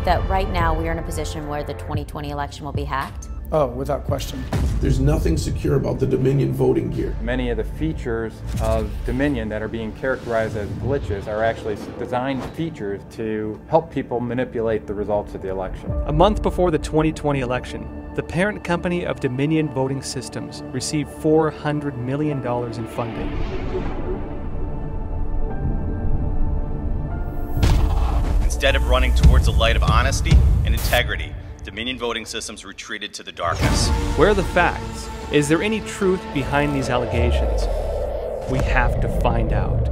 believe that right now we are in a position where the 2020 election will be hacked? Oh, without question. There's nothing secure about the Dominion voting gear. Many of the features of Dominion that are being characterized as glitches are actually designed features to help people manipulate the results of the election. A month before the 2020 election, the parent company of Dominion Voting Systems received $400 million in funding. Instead of running towards the light of honesty and integrity, Dominion voting systems retreated to the darkness. Where are the facts? Is there any truth behind these allegations? We have to find out.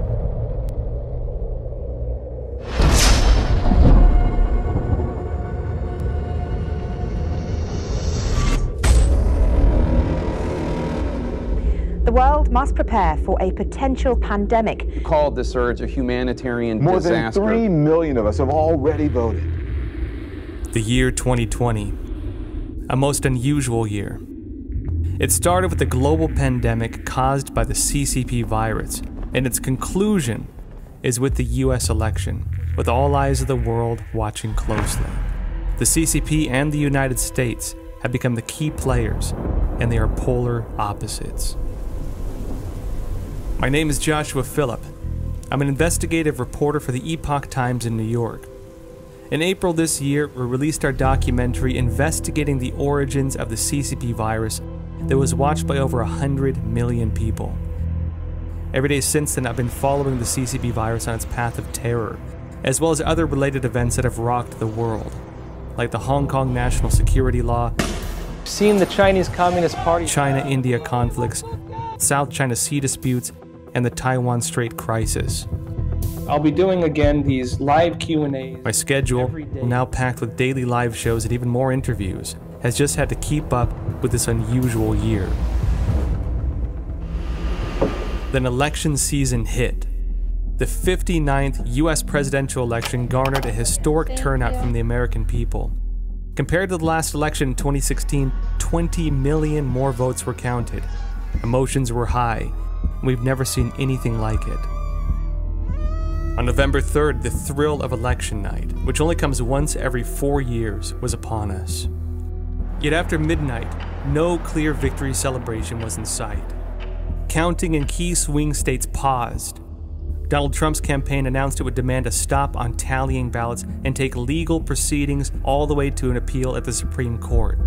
The world must prepare for a potential pandemic. You called the surge a humanitarian More disaster. than 3 million of us have already voted. The year 2020. A most unusual year. It started with a global pandemic caused by the CCP virus, and its conclusion is with the US election, with all eyes of the world watching closely. The CCP and the United States have become the key players, and they are polar opposites. My name is Joshua Phillip. I'm an investigative reporter for the Epoch Times in New York. In April this year, we released our documentary investigating the origins of the CCP virus that was watched by over 100 million people. Every day since then, I've been following the CCP virus on its path of terror, as well as other related events that have rocked the world, like the Hong Kong national security law, Seen the Chinese Communist Party. China India conflicts, South China Sea disputes, and the Taiwan Strait crisis. I'll be doing again these live Q&As. My schedule, every day. now packed with daily live shows and even more interviews, has just had to keep up with this unusual year. Then election season hit. The 59th US presidential election garnered a historic turnout from the American people. Compared to the last election in 2016, 20 million more votes were counted. Emotions were high. We've never seen anything like it. On November 3rd, the thrill of election night, which only comes once every four years, was upon us. Yet after midnight, no clear victory celebration was in sight. Counting in key swing states paused. Donald Trump's campaign announced it would demand a stop on tallying ballots and take legal proceedings all the way to an appeal at the Supreme Court.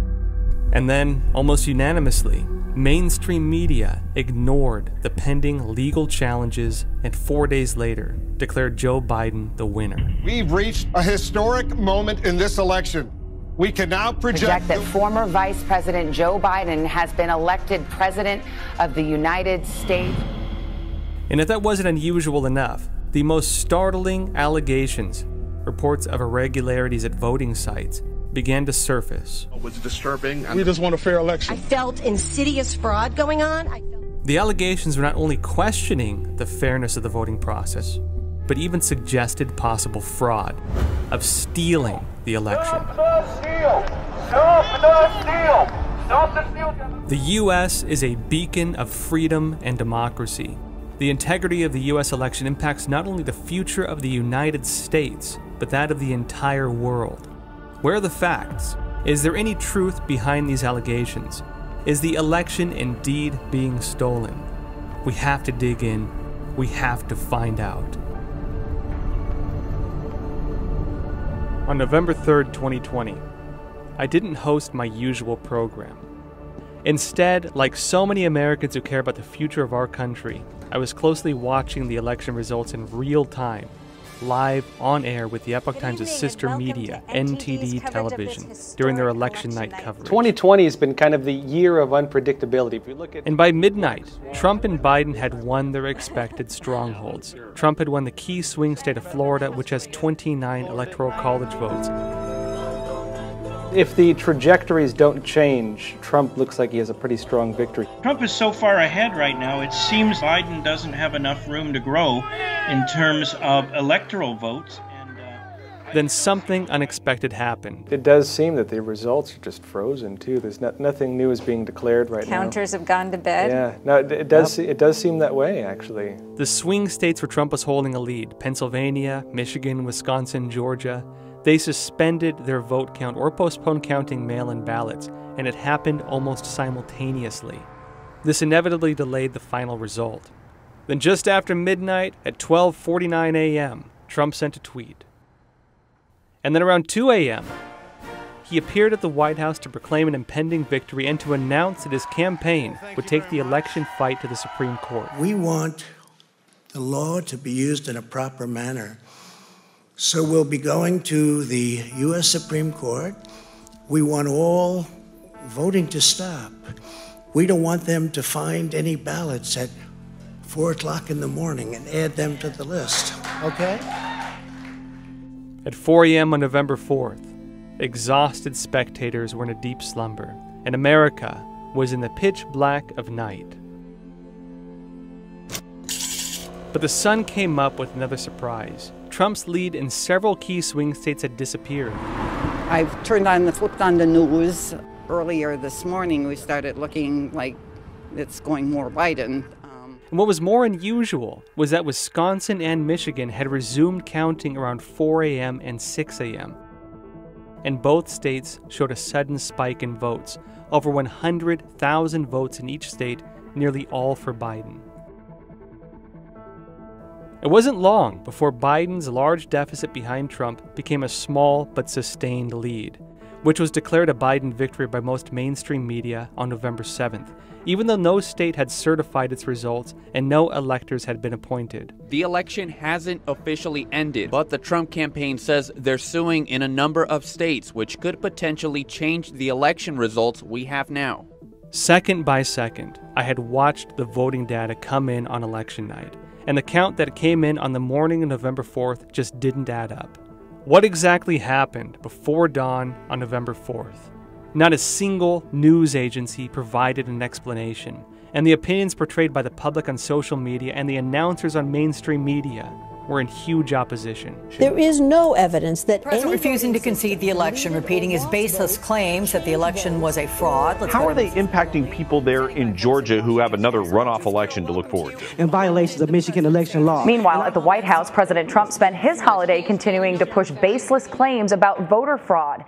And then, almost unanimously, mainstream media ignored the pending legal challenges and four days later declared Joe Biden the winner. We've reached a historic moment in this election. We can now project, project that former Vice President Joe Biden has been elected President of the United States. And if that wasn't unusual enough, the most startling allegations, reports of irregularities at voting sites, began to surface. It was disturbing. We just want a fair election. I felt insidious fraud going on. I felt The allegations were not only questioning the fairness of the voting process, but even suggested possible fraud of stealing the election. The, The U.S. is a beacon of freedom and democracy. The integrity of the U.S. election impacts not only the future of the United States, but that of the entire world. Where are the facts? Is there any truth behind these allegations? Is the election indeed being stolen? We have to dig in. We have to find out. On November 3rd, 2020, I didn't host my usual program. Instead, like so many Americans who care about the future of our country, I was closely watching the election results in real time, live on air with the Epoch Times' sister media, NTD Television, during their election night coverage. 2020 has been kind of the year of unpredictability. If you look at And by midnight, Trump and Biden had won their expected strongholds. Trump had won the key swing state of Florida, which has 29 electoral college votes. If the trajectories don't change, Trump looks like he has a pretty strong victory. Trump is so far ahead right now, it seems Biden doesn't have enough room to grow in terms of electoral votes. And, uh, Then something unexpected happened. It does seem that the results are just frozen too. There's not, nothing new is being declared right Counters now. Counters have gone to bed. Yeah, no, it, it does. se- It does seem that way actually. The swing states where Trump was holding a lead Pennsylvania, Michigan, Wisconsin, Georgia they suspended their vote count or postponed counting mail in ballots, and it happened almost simultaneously. This inevitably delayed the final result. Then just after midnight at 12:49 a.m., Trump sent a tweet. And then around 2 a.m., he appeared at the White House to proclaim an impending victory and to announce that his campaign would take the election fight to the Supreme Court. We want the law to be used in a proper manner. So we'll be going to the U.S. Supreme Court. We want all voting to stop. We don't want them to find any ballots at 4 o'clock in the morning and add them to the list. Okay? At 4 a.m. on November 4th, exhausted spectators were in a deep slumber, and America was in the pitch black of night. But the sun came up with another surprise. Trump's lead in several key swing states had disappeared. I've turned on the flipped on the news earlier this morning. We started looking like it's going more Biden. Um, and what was more unusual was that Wisconsin and Michigan had resumed counting around 4 a.m. and 6 a.m. And both states showed a sudden spike in votes, over 100,000 votes in each state, nearly all for Biden. It wasn't long before Biden's large deficit behind Trump became a small but sustained lead, which was declared a Biden victory by most mainstream media on November 7th, even though no state had certified its results and no electors had been appointed. The election hasn't officially ended, but the Trump campaign says they're suing in a number of states, which could potentially change the election results we have now. Second by second, I had watched the voting data come in on election night and the count that came in on the morning of November 4th just didn't add up. What exactly happened before dawn on November 4th? Not a single news agency provided an explanation, and the opinions portrayed by the public on social media and the announcers on mainstream media were in huge opposition. There is no evidence that President refusing to concede the election, repeating his baseless claims that the election was a fraud. Let's How are they impacting people there in Georgia who have another runoff election to look forward to? In violations of Michigan election law. Meanwhile, at the White House, President Trump spent his holiday continuing to push baseless claims about voter fraud.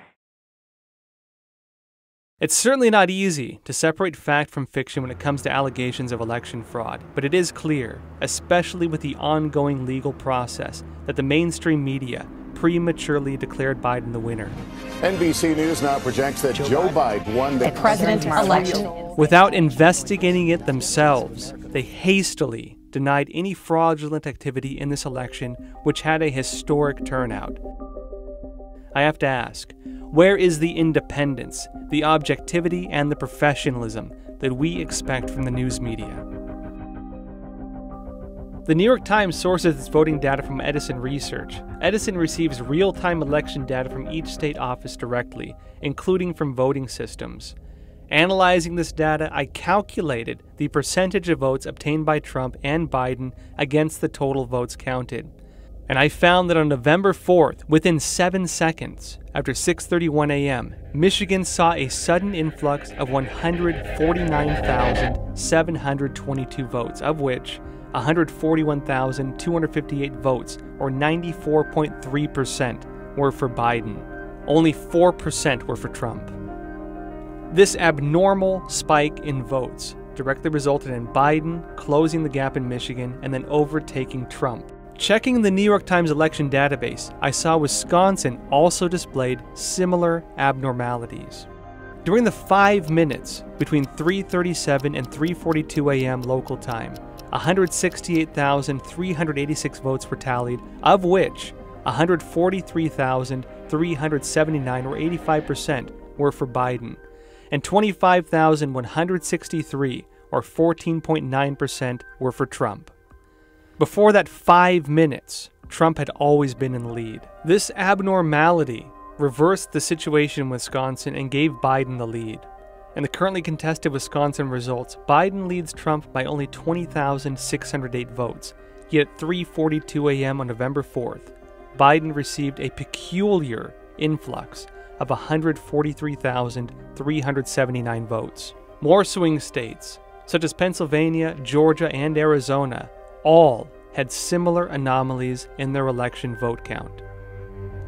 It's certainly not easy to separate fact from fiction when it comes to allegations of election fraud, but it is clear, especially with the ongoing legal process, that the mainstream media prematurely declared Biden the winner. NBC News now projects that Joe, Joe Biden won the president election. Without investigating it themselves, they hastily denied any fraudulent activity in this election, which had a historic turnout. I have to ask, where is the independence, the objectivity, and the professionalism that we expect from the news media? The New York Times sources its voting data from Edison Research. Edison receives real time election data from each state office directly, including from voting systems. Analyzing this data, I calculated the percentage of votes obtained by Trump and Biden against the total votes counted and I found that on November 4th, within 7 seconds after 6:31 a.m., Michigan saw a sudden influx of 149,722 votes, of which 141,258 votes, or 94.3%, were for Biden. Only 4% were for Trump. This abnormal spike in votes directly resulted in Biden closing the gap in Michigan and then overtaking Trump. Checking the New York Times election database, I saw Wisconsin also displayed similar abnormalities. During the 5 minutes between 3:37 and 3:42 a.m. local time, 168,386 votes were tallied, of which 143,379 or 85% were for Biden, and 25,163 or 14.9% were for Trump. Before that five minutes, Trump had always been in the lead. This abnormality reversed the situation in Wisconsin and gave Biden the lead. In the currently contested Wisconsin results, Biden leads Trump by only 20,608 votes. Yet at 3:42 a.m. on November 4th, Biden received a peculiar influx of 143,379 votes. More swing states, such as Pennsylvania, Georgia, and Arizona, all had similar anomalies in their election vote count.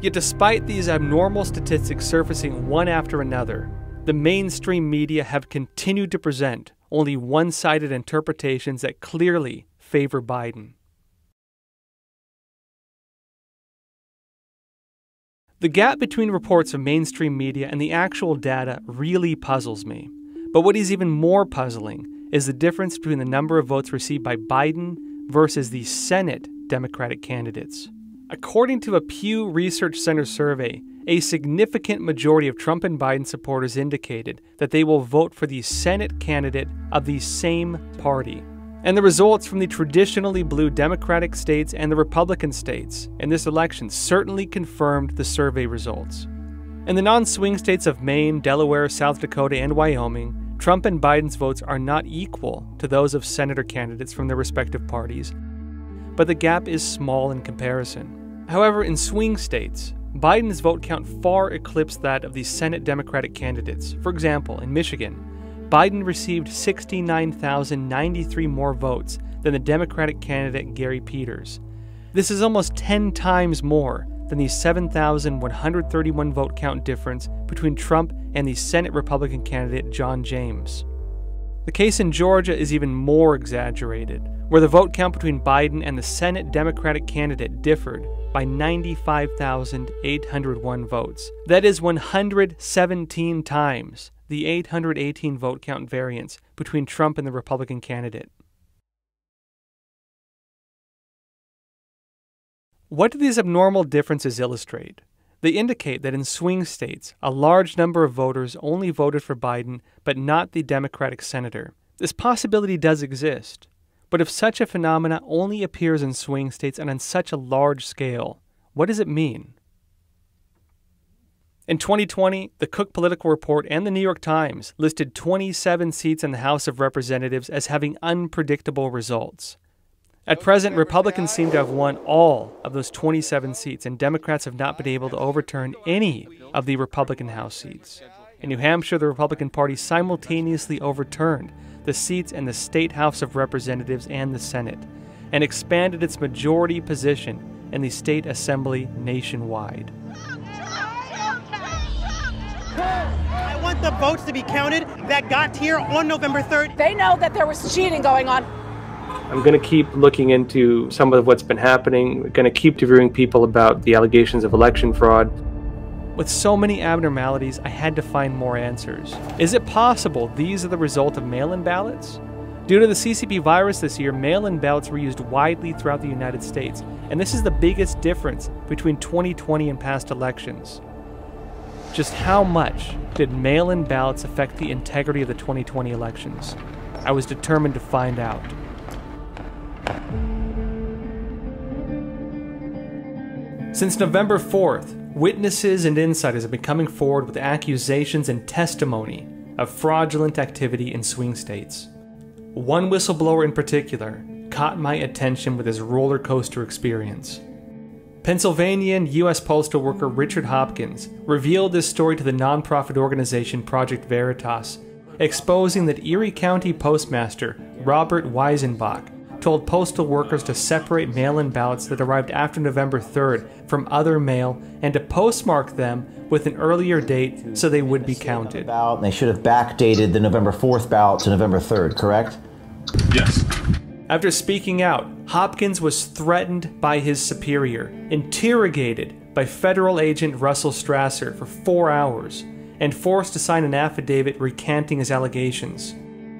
Yet, despite these abnormal statistics surfacing one after another, the mainstream media have continued to present only one sided interpretations that clearly favor Biden. The gap between reports of mainstream media and the actual data really puzzles me. But what is even more puzzling is the difference between the number of votes received by Biden versus the Senate Democratic candidates. According to a Pew Research Center survey, a significant majority of Trump and Biden supporters indicated that they will vote for the Senate candidate of the same party. And the results from the traditionally blue Democratic states and the Republican states in this election certainly confirmed the survey results. In the non swing states of Maine, Delaware, South Dakota, and Wyoming, Trump and Biden's votes are not equal to those of senator candidates from their respective parties, but the gap is small in comparison. However, in swing states, Biden's vote count far eclipsed that of the Senate Democratic candidates. For example, in Michigan, Biden received 69,093 more votes than the Democratic candidate Gary Peters. This is almost 10 times more than the 7,131 vote count difference between Trump and the Senate Republican candidate John James. The case in Georgia is even more exaggerated, where the vote count between Biden and the Senate Democratic candidate differed by 95,801 votes. That is 117 times the 818 vote count variance between Trump and the Republican candidate. What do these abnormal differences illustrate? They indicate that in swing states, a large number of voters only voted for Biden, but not the Democratic senator. This possibility does exist, but if such a phenomena only appears in swing states and on such a large scale, what does it mean? In 2020, the Cook Political Report and the New York Times listed 27 seats in the House of Representatives as having unpredictable results. At present, Republicans seem to have won all of those 27 seats, and Democrats have not been able to overturn any of the Republican House seats. In New Hampshire, the Republican Party simultaneously overturned the seats in the State House of Representatives and the Senate, and expanded its majority position in the state assembly nationwide. I want the votes to be counted that got here on November 3rd. They know that there was cheating going on. I'm going to keep looking into some of what's been happening. Going to keep interviewing people about the allegations of election fraud. With so many abnormalities, I had to find more answers. Is it possible these are the result of mail in ballots? Due to the CCP virus this year, mail in ballots were used widely throughout the United States, and this is the biggest difference between 2020 and past elections. Just how much did mail in ballots affect the integrity of the 2020 elections? I was determined to find out. Since November 4th, witnesses and insiders have been coming forward with accusations and testimony of fraudulent activity in swing states. One whistleblower in particular caught my attention with his roller coaster experience. Pennsylvanian U.S. postal worker Richard Hopkins revealed this story to the nonprofit organization Project Veritas, exposing that Erie County Postmaster Robert Weisenbach told postal workers to separate mail in ballots that arrived after November 3rd from other mail and to postmark them with an earlier date so they would be counted. They should have backdated the November 4th ballot to November 3rd, correct? Yes. After speaking out, Hopkins was threatened by his superior, interrogated by federal agent Russell Strasser for four hours, and forced to sign an affidavit recanting his allegations.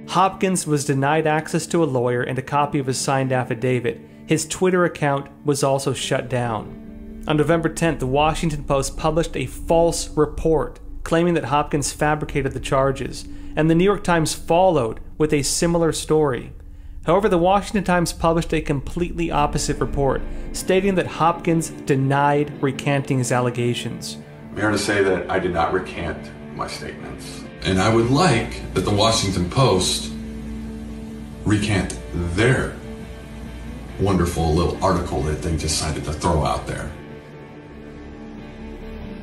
Hopkins was denied access to a lawyer and a copy of his signed affidavit. His Twitter account was also shut down. On November 10th, the Washington Post published a false report claiming that Hopkins fabricated the charges, and the New York Times followed with a similar story. However, the Washington Times published a completely opposite report, stating that Hopkins denied recanting his allegations. I'm here to say that I did not recant my statements. And I would like that the Washington Post recant their wonderful little article that they decided to throw out there.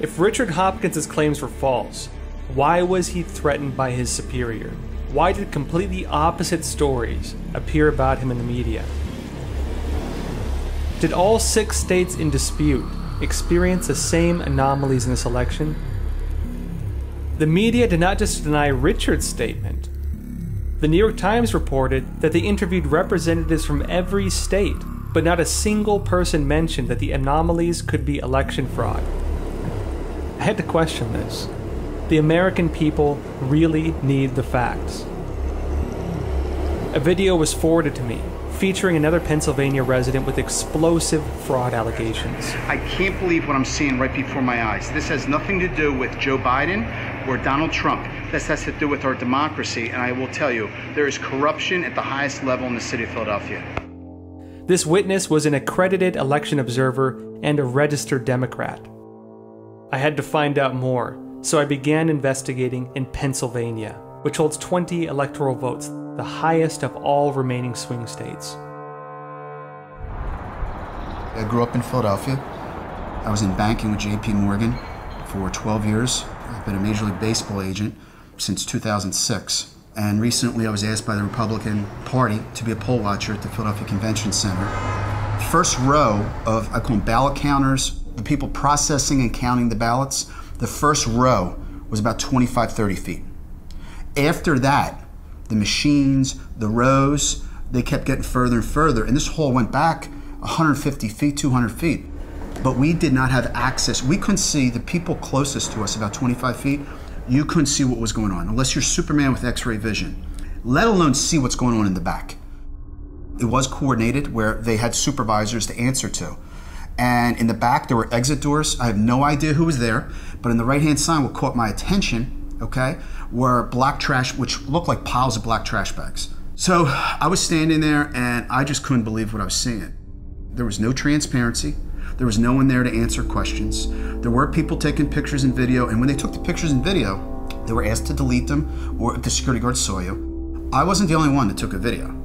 If Richard Hopkins' claims were false, why was he threatened by his superior? Why did completely opposite stories appear about him in the media? Did all six states in dispute experience the same anomalies in this election? The media did not just deny Richard's statement. The New York Times reported that they interviewed representatives from every state, but not a single person mentioned that the anomalies could be election fraud. I had to question this. The American people really need the facts. A video was forwarded to me featuring another Pennsylvania resident with explosive fraud allegations. I can't believe what I'm seeing right before my eyes. This has nothing to do with Joe Biden or Donald Trump. This has to do with our democracy, and I will tell you, there is corruption at the highest level in the city of Philadelphia. This witness was an accredited election observer and a registered Democrat. I had to find out more, so I began investigating in Pennsylvania, which holds 20 electoral votes, the highest of all remaining swing states. I grew up in Philadelphia. I was in banking with JP Morgan for 12 years. I've been a Major League Baseball agent since 2006. And recently I was asked by the Republican Party to be a poll watcher at the Philadelphia Convention Center. First row of, I call them ballot counters, the people processing and counting the ballots, the first row was about 25, 30 feet. After that, the machines, the rows, they kept getting further and further. And this hole went back 150 feet, 200 feet. But we did not have access. We couldn't see the people closest to us, about 25 feet. You couldn't see what was going on unless you're Superman with x ray vision, let alone see what's going on in the back. It was coordinated where they had supervisors to answer to. And in the back, there were exit doors. I have no idea who was there, but in the right hand side, what caught my attention, okay, were black trash, which looked like piles of black trash bags. So I was standing there and I just couldn't believe what I was seeing. There was no transparency. There was no one there to answer questions. There were people taking pictures and video, and when they took the pictures and video, they were asked to delete them or if the security guard saw you. I wasn't the only one that took a video.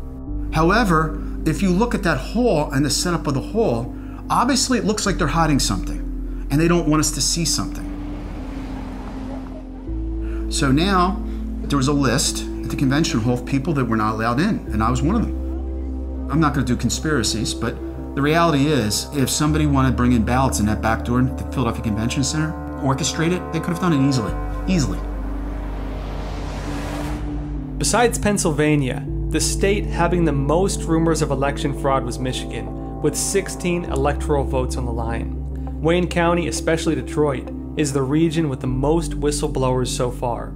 However, if you look at that hole and the setup of the hole, obviously it looks like they're hiding something and they don't want us to see something. So now there was a list at the convention hall of people that were not allowed in, and I was one of them. I'm not going to do conspiracies, but the reality is, if somebody wanted to bring in ballots in that back door at the Philadelphia Convention Center, orchestrate it, they could have done it easily. Easily. Besides Pennsylvania, the state having the most rumors of election fraud was Michigan, with 16 electoral votes on the line. Wayne County, especially Detroit, is the region with the most whistleblowers so far.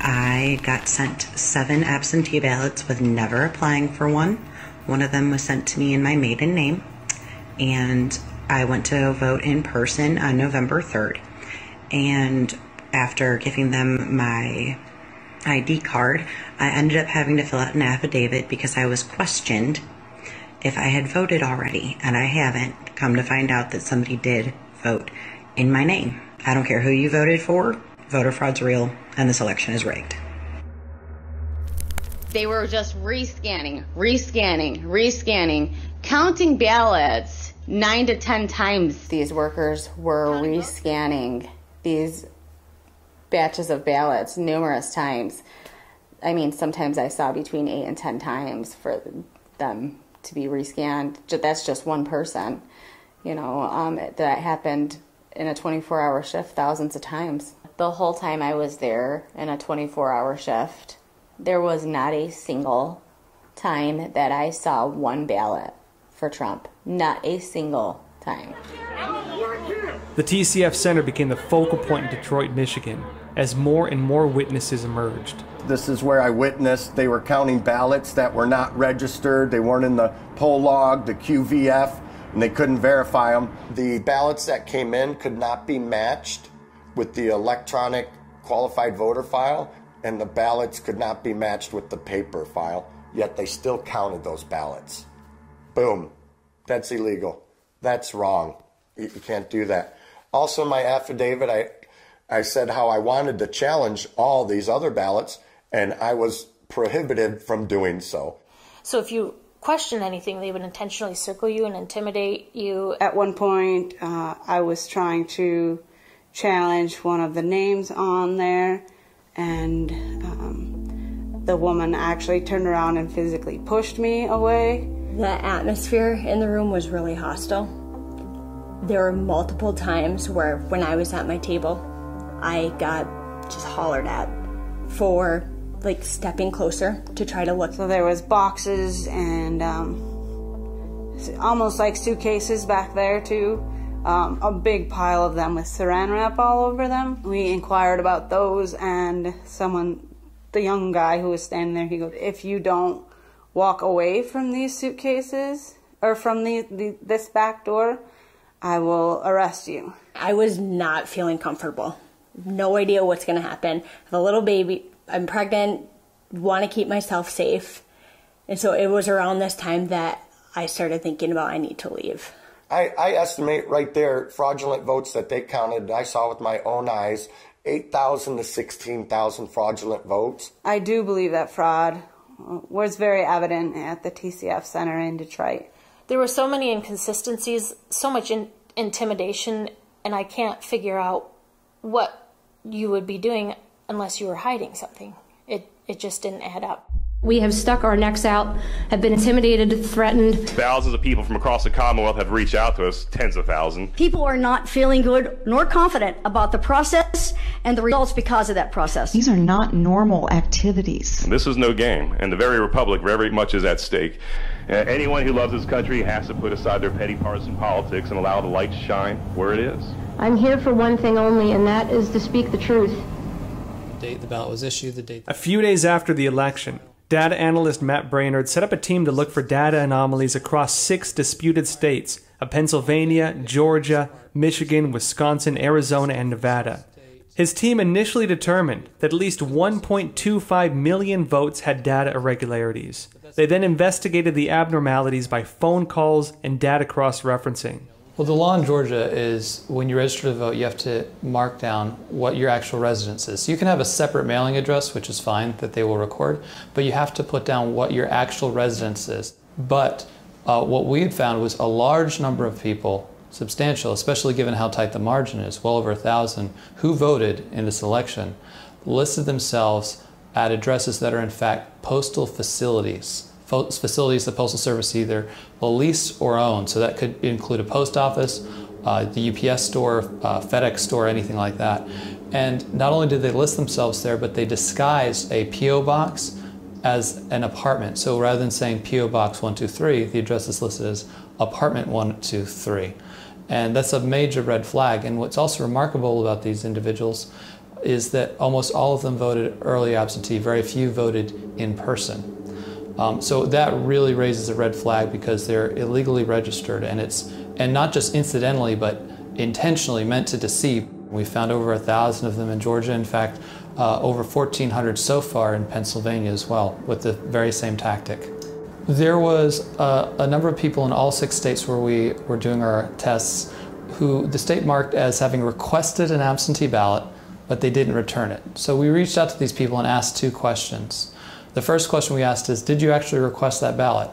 I got sent seven absentee ballots with never applying for one. One of them was sent to me in my maiden name, and I went to vote in person on November 3rd. And after giving them my ID card, I ended up having to fill out an affidavit because I was questioned if I had voted already, and I haven't. Come to find out that somebody did vote in my name. I don't care who you voted for, voter fraud's real, and this election is rigged. They were just rescanning, rescanning, rescanning, counting ballots nine to ten times. These workers were rescanning these batches of ballots numerous times. I mean, sometimes I saw between eight and ten times for them to be rescanned. That's just one person. You know, um, that happened in a 24 hour shift thousands of times. The whole time I was there in a 24 hour shift, there was not a single time that I saw one ballot for Trump. Not a single time. The TCF Center became the focal point in Detroit, Michigan, as more and more witnesses emerged. This is where I witnessed they were counting ballots that were not registered, they weren't in the poll log, the QVF, and they couldn't verify them. The ballots that came in could not be matched with the electronic qualified voter file, and the ballots could not be matched with the paper file, yet they still counted those ballots. Boom. That's illegal. That's wrong. You, can't do that. Also, my affidavit, I, I said how I wanted to challenge all these other ballots, and I was prohibited from doing so. So if you question anything, they would intentionally circle you and intimidate you. At one point, uh, I was trying to challenge one of the names on there, and um, the woman actually turned around and physically pushed me away. The atmosphere in the room was really hostile. there were multiple times where when I was at my table, I got just hollered at for like stepping closer to try to look. So there was boxes and um, almost like suitcases back there too. Um, a big pile of them with saran wrap all over them. We inquired about those, and someone, the young guy who was standing there, he goes, "If you don't walk away from these suitcases or from the, the this back door, I will arrest you." I was not feeling comfortable. No idea what's going to happen. The little baby. I'm pregnant. Want to keep myself safe, and so it was around this time that I started thinking about I need to leave. I, I estimate right there fraudulent votes that they counted, I saw with my own eyes, 8,000 to 16,000 fraudulent votes. I do believe that fraud was very evident at the TCF Center in Detroit. There were so many inconsistencies, so much in- intimidation, and I can't figure out what you would be doing unless you were hiding something. It it just didn't add up. We have stuck our necks out, have been intimidated, threatened. Thousands of people from across the Commonwealth have reached out to us, tens of thousands. People are not feeling good nor confident about the process and the results because of that process. These are not normal activities. This is no game, and the very republic very much is at stake. Uh, anyone who loves this country has to put aside their petty partisan politics and allow the light to shine where it is. I'm here for one thing only, and that is to speak the truth. Date the ballot was issued, the date. A few days after the election, Data analyst Matt Braynard set up a team to look for data anomalies across six disputed states of Pennsylvania, Georgia, Michigan, Wisconsin, Arizona, and Nevada. His team initially determined that at least 1.25 million votes had data irregularities. They then investigated the abnormalities by phone calls and data cross referencing. Well, the law in Georgia is when you register to vote, you have to mark down what your actual residence is. So You can have a separate mailing address, which is fine that they will record, but you have to put down what your actual residence is. But uh, what we had found was a large number of people, substantial, especially given how tight the margin is, well over a thousand, who voted in this election, listed themselves at addresses that are in fact postal facilities facilities the Postal Service either will lease or own. So that could include a post office, uh, the UPS store, uh, FedEx store, anything like that. And not only did they list themselves there, but they disguised a P.O. box as an apartment. So rather than saying P.O. Box 123, the address is listed as apartment 123. And that's a major red flag. And what's also remarkable about these individuals is that almost all of them voted early absentee, very few voted in person. Um, so that really raises a red flag because they're illegally registered and it's and not just incidentally but intentionally meant to deceive. We found over a thousand of them in Georgia. In fact, uh, over 1,400 so far in Pennsylvania as well with the very same tactic. There was uh, a number of people in all six states where we were doing our tests who the state marked as having requested an absentee ballot, but they didn't return it. So we reached out to these people and asked two questions. The first question we asked is, did you actually request that ballot?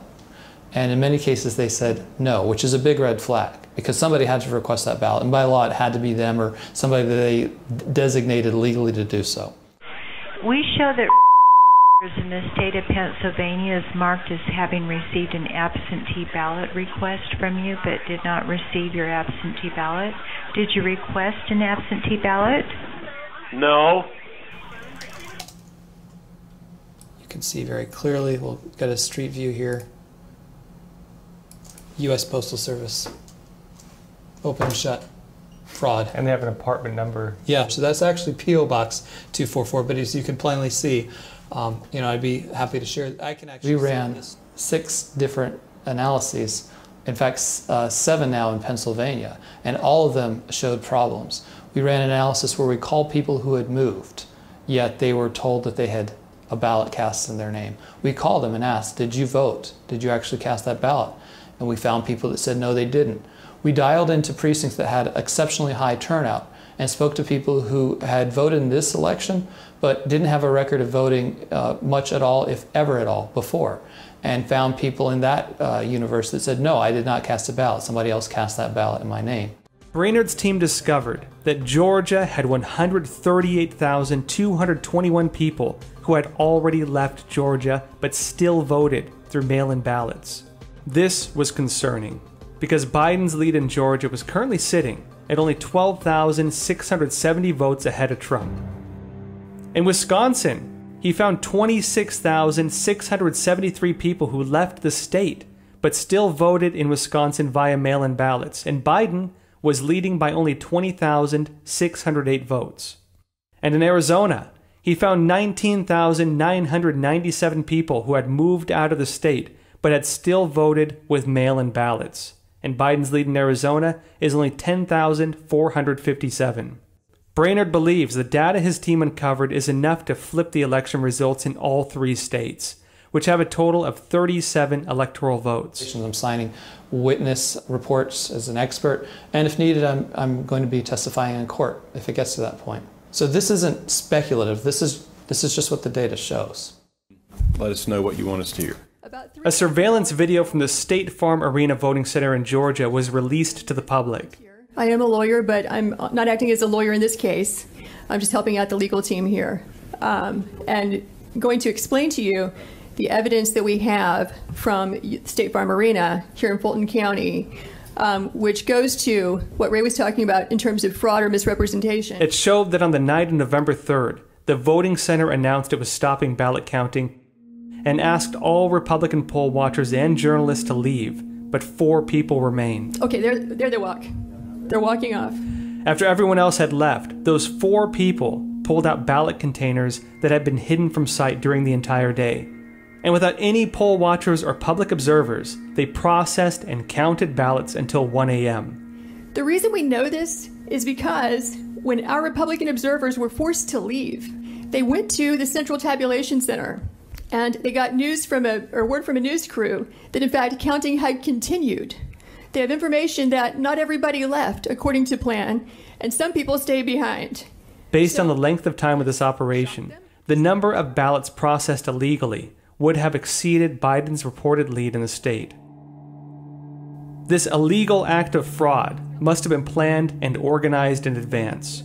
And in many cases they said no, which is a big red flag because somebody had to request that ballot. And by law, it had to be them or somebody that they designated legally to do so. We show that in the state of Pennsylvania is marked as having received an absentee ballot request from you but did not receive your absentee ballot. Did you request an absentee ballot? No can see very clearly. We'll get a street view here. U.S. Postal Service. Open and shut. Fraud. And they have an apartment number. Yeah, so that's actually P.O. Box 244, but as you can plainly see, um, you know, I'd be happy to share. I can actually. We ran six different analyses. In fact, uh, seven now in Pennsylvania, and all of them showed problems. We ran an analysis where we called people who had moved, yet they were told that they had a ballot cast in their name. We called them and asked, Did you vote? Did you actually cast that ballot? And we found people that said, No, they didn't. We dialed into precincts that had exceptionally high turnout and spoke to people who had voted in this election but didn't have a record of voting uh, much at all, if ever at all, before. And found people in that uh, universe that said, No, I did not cast a ballot. Somebody else cast that ballot in my name. Braynard's team discovered that Georgia had 138,221 people who had already left Georgia but still voted through mail in ballots. This was concerning. because Biden's lead in Georgia was currently sitting at only 12,670 votes ahead of Trump. In Wisconsin, he found 26,673 people who left the state but still voted in Wisconsin via mail in ballots, and Biden was leading by only 20,608 votes. And in Arizona, he found 19,997 people who had moved out of the state but had still voted with mail in ballots. And Biden's lead in Arizona is only 10,457. Braynard believes the data his team uncovered is enough to flip the election results in all three states which have a total of 37 electoral votes. I'm signing witness reports as an expert, and if needed, I'm, I'm going to be testifying in court if it gets to that point. So this isn't speculative, this is, this is just what the data shows. Let us know what you want us to hear. A surveillance video from the State Farm Arena Voting Center in Georgia was released to the public. I am a lawyer, but I'm not acting as a lawyer in this case. I'm just helping out the legal team here. Um, and going to explain to you the evidence that we have from State Farm Arena here in Fulton County, um, which goes to what Ray was talking about in terms of fraud or misrepresentation. It showed that on the night of November 3rd, the voting center announced it was stopping ballot counting and asked all Republican poll watchers and journalists to leave, but four people remained. Okay, there, there they walk. They're walking off. After everyone else had left, those four people pulled out ballot containers that had been hidden from sight during the entire day and without any poll watchers or public observers, they processed and counted ballots until 1 a.m. The reason we know this is because when our Republican observers were forced to leave, they went to the Central Tabulation Center and they got news from a or word from a news crew that in fact counting had continued. They have information that not everybody left according to plan, and some people stayed behind. Based so, on the length of time of this operation, the number of ballots processed illegally would have exceeded Biden's reported lead in the state. This illegal act of fraud must have been planned and organized in advance.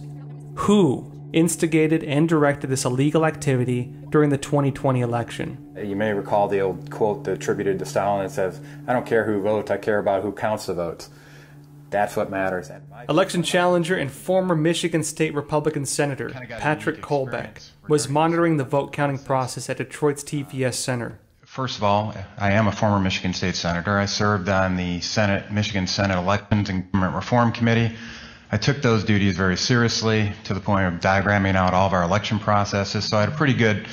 Who instigated and directed this illegal activity during the 2020 election? You may recall the old quote attributed to Stalin that says, I don't care who votes, I care about who counts the votes. That's what matters. Election challenger and former Michigan State Republican Senator Patrick Colbeck was monitoring the vote counting process at Detroit's TCF Center. First of all, I am a former Michigan State Senator. I served on the Senate, Michigan Senate Elections and Government Reform Committee. I took those duties very seriously to the point of diagramming out all of our election processes, so I had a pretty good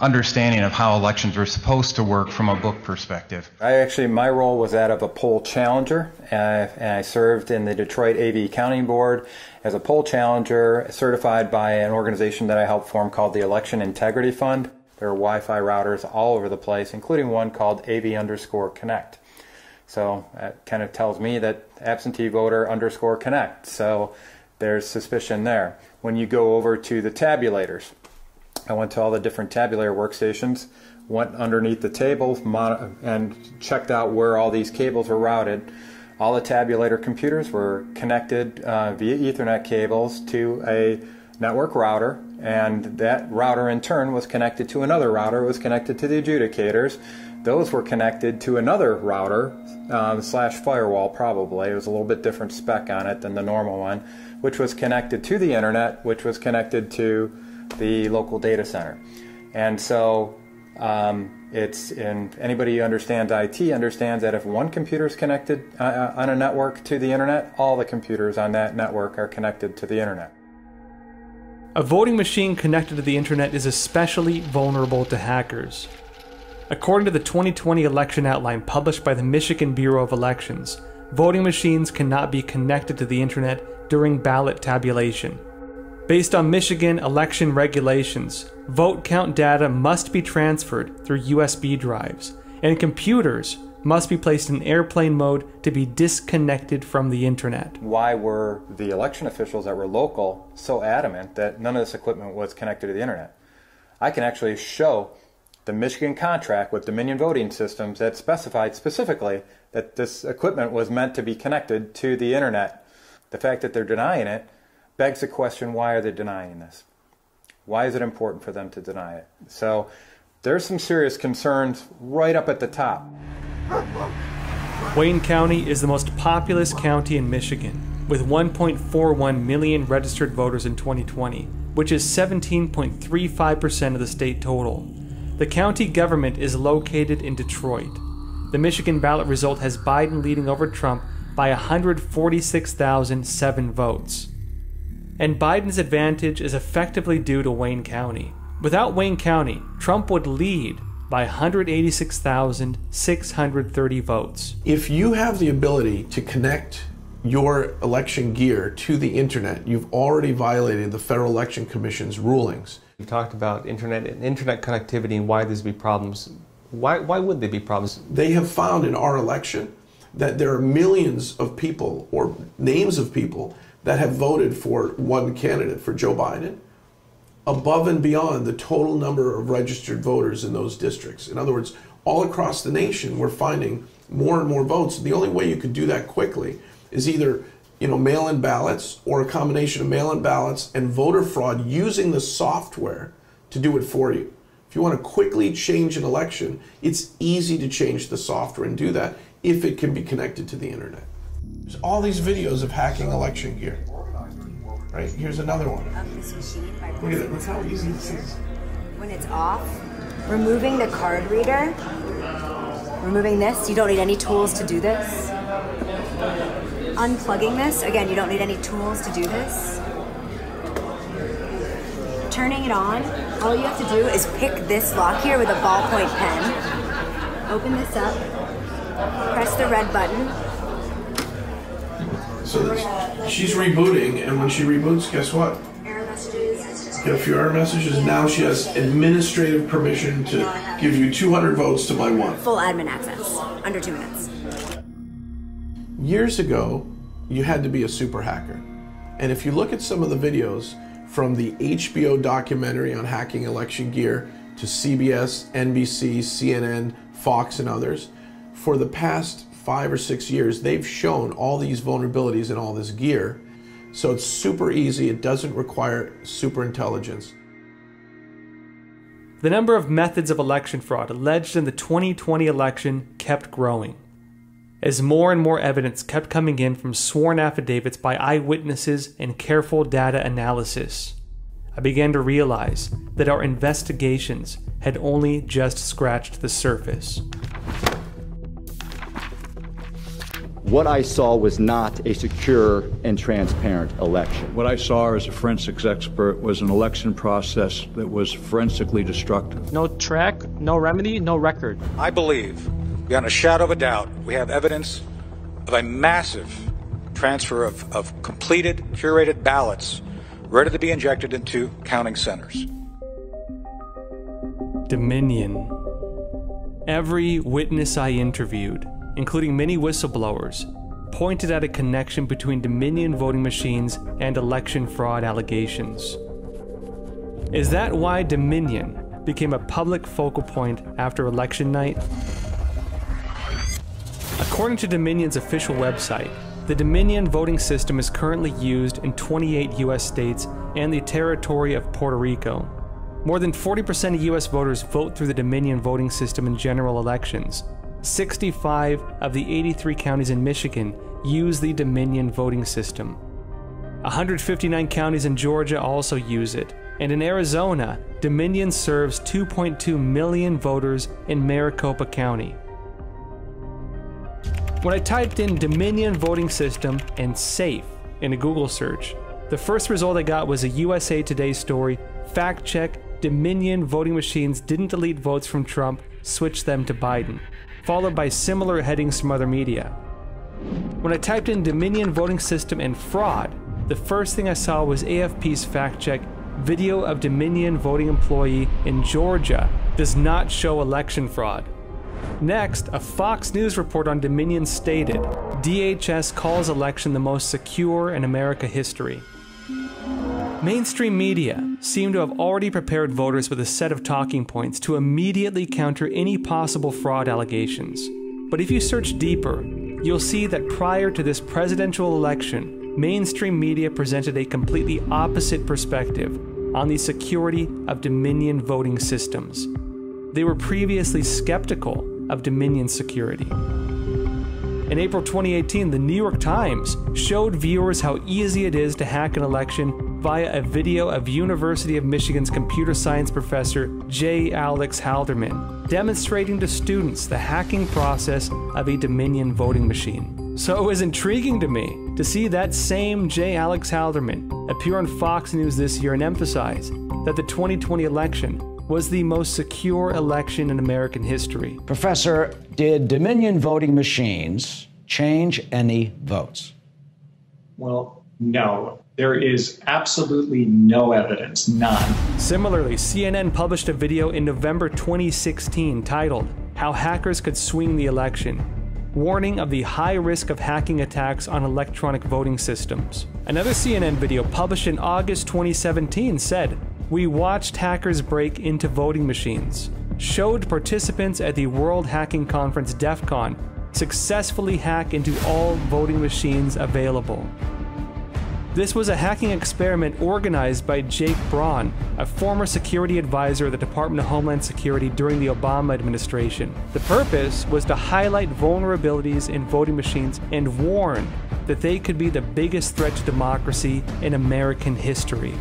understanding of how elections are supposed to work from a book perspective. I actually, my role was that of a poll challenger, uh, and I served in the Detroit AV Counting Board as a poll challenger certified by an organization that I helped form called the Election Integrity Fund. There are Wi-Fi routers all over the place, including one called AV underscore Connect. So that kind of tells me that absentee voter underscore Connect. So there's suspicion there. When you go over to the tabulators, I went to all the different tabulator workstations, went underneath the tables and checked out where all these cables were routed. All the tabulator computers were connected uh, via Ethernet cables to a network router, and that router in turn was connected to another router, was connected to the adjudicators. Those were connected to another router um, slash firewall, probably. It was a little bit different spec on it than the normal one, which was connected to the internet, which was connected to the local data center. And so um, it's in anybody who understands IT understands that if one computer is connected uh, uh, on a network to the internet, all the computers on that network are connected to the internet. A voting machine connected to the internet is especially vulnerable to hackers. According to the 2020 election outline published by the Michigan Bureau of Elections, voting machines cannot be connected to the internet during ballot tabulation. Based on Michigan election regulations, vote count data must be transferred through USB drives, and computers must be placed in airplane mode to be disconnected from the internet. Why were the election officials that were local so adamant that none of this equipment was connected to the internet? I can actually show the Michigan contract with Dominion Voting Systems that specified specifically that this equipment was meant to be connected to the internet. The fact that they're denying it begs the question why are they denying this? Why is it important for them to deny it? So there's some serious concerns right up at the top. Wayne County is the most populous county in Michigan, with 1.41 million registered voters in 2020, which is 17.35% of the state total. The county government is located in Detroit. The Michigan ballot result has Biden leading over Trump by 146,007 votes. And Biden's advantage is effectively due to Wayne County. Without Wayne County, Trump would lead by 186,630 votes. If you have the ability to connect your election gear to the internet, you've already violated the Federal Election Commission's rulings. We talked about internet and internet connectivity and why there's be problems. Why, why would there be problems? They have found in our election that there are millions of people or names of people that have voted for one candidate, for Joe Biden, above and beyond the total number of registered voters in those districts. In other words, all across the nation, we're finding more and more votes. The only way you could do that quickly is either you know mail-in ballots or a combination of mail-in ballots and voter fraud using the software to do it for you. If you want to quickly change an election, it's easy to change the software and do that if it can be connected to the internet. There's all these videos of hacking election gear. Right, here's another one. Look at it, look how easy this is. When it's off, removing the card reader, removing this, you don't need any tools to do this. Unplugging this, again, you don't need any tools to do this. Turning it on, all you have to do is pick this lock here with a ballpoint pen. Open this up, press the red button, So that she's rebooting, and when she reboots, guess what? Get a few error messages. Now she has administrative permission to give you 200 votes to my one. full admin access, under two minutes. Years ago, you had to be a super hacker. And if you look at some of the videos from the HBO documentary on hacking election gear to CBS, NBC, CNN, Fox, and others, for the past five or six years, they've shown all these vulnerabilities in all this gear. So it's super easy, it doesn't require super intelligence. The number of methods of election fraud alleged in the 2020 election kept growing. As more and more evidence kept coming in from sworn affidavits by eyewitnesses and careful data analysis, I began to realize that our investigations had only just scratched the surface. What I saw was not a secure and transparent election. What I saw as a forensics expert was an election process that was forensically destructive. No track, no remedy, no record. I believe, beyond a shadow of a doubt, we have evidence of a massive transfer of, of completed, curated ballots ready to be injected into counting centers. Dominion. Every witness I interviewed, including many whistleblowers, pointed at a connection between Dominion voting machines and election fraud allegations. Is that why Dominion became a public focal point after election night? According to Dominion's official website, the Dominion voting system is currently used in 28 U.S. states and the territory of Puerto Rico. More than 40% of U.S. voters vote through the Dominion voting system in general elections. 65 of the 83 counties in Michigan use the Dominion voting system. 159 counties in Georgia also use it, and in Arizona, Dominion serves 2.2 million voters in Maricopa County. When I typed in Dominion voting system and safe in a Google search, the first result I got was a USA Today story fact check Dominion voting machines didn't delete votes from Trump, switch them to Biden, followed by similar headings from other media. When I typed in Dominion voting system and fraud, the first thing I saw was AFP's fact check video of Dominion voting employee in Georgia does not show election fraud. Next, a Fox News report on Dominion stated DHS calls election the most secure in America history. Mainstream media seem to have already prepared voters with a set of talking points to immediately counter any possible fraud allegations. But if you search deeper, you'll see that prior to this presidential election, mainstream media presented a completely opposite perspective on the security of Dominion voting systems. They were previously skeptical of Dominion security. In April 2018, the New York Times showed viewers how easy it is to hack an election via a video of University of Michigan's computer science professor J. Alex Halderman demonstrating to students the hacking process of a Dominion voting machine. So it was intriguing to me to see that same J. Alex Halderman appear on Fox News this year and emphasize that the 2020 election was the most secure election in American history. Professor, did Dominion voting machines change any votes? Well, no. There is absolutely no evidence, none. Similarly, CNN published a video in November 2016 titled, How Hackers Could Swing the Election, warning of the high risk of hacking attacks on electronic voting systems. Another CNN video published in August 2017 said, We watched hackers break into voting machines, showed participants at the World Hacking Conference DEF CON successfully hack into all voting machines available. This was a hacking experiment organized by Jake Braun, a former security advisor of the Department of Homeland Security during the Obama administration. The purpose was to highlight vulnerabilities in voting machines and warn that they could be the biggest threat to democracy in American history.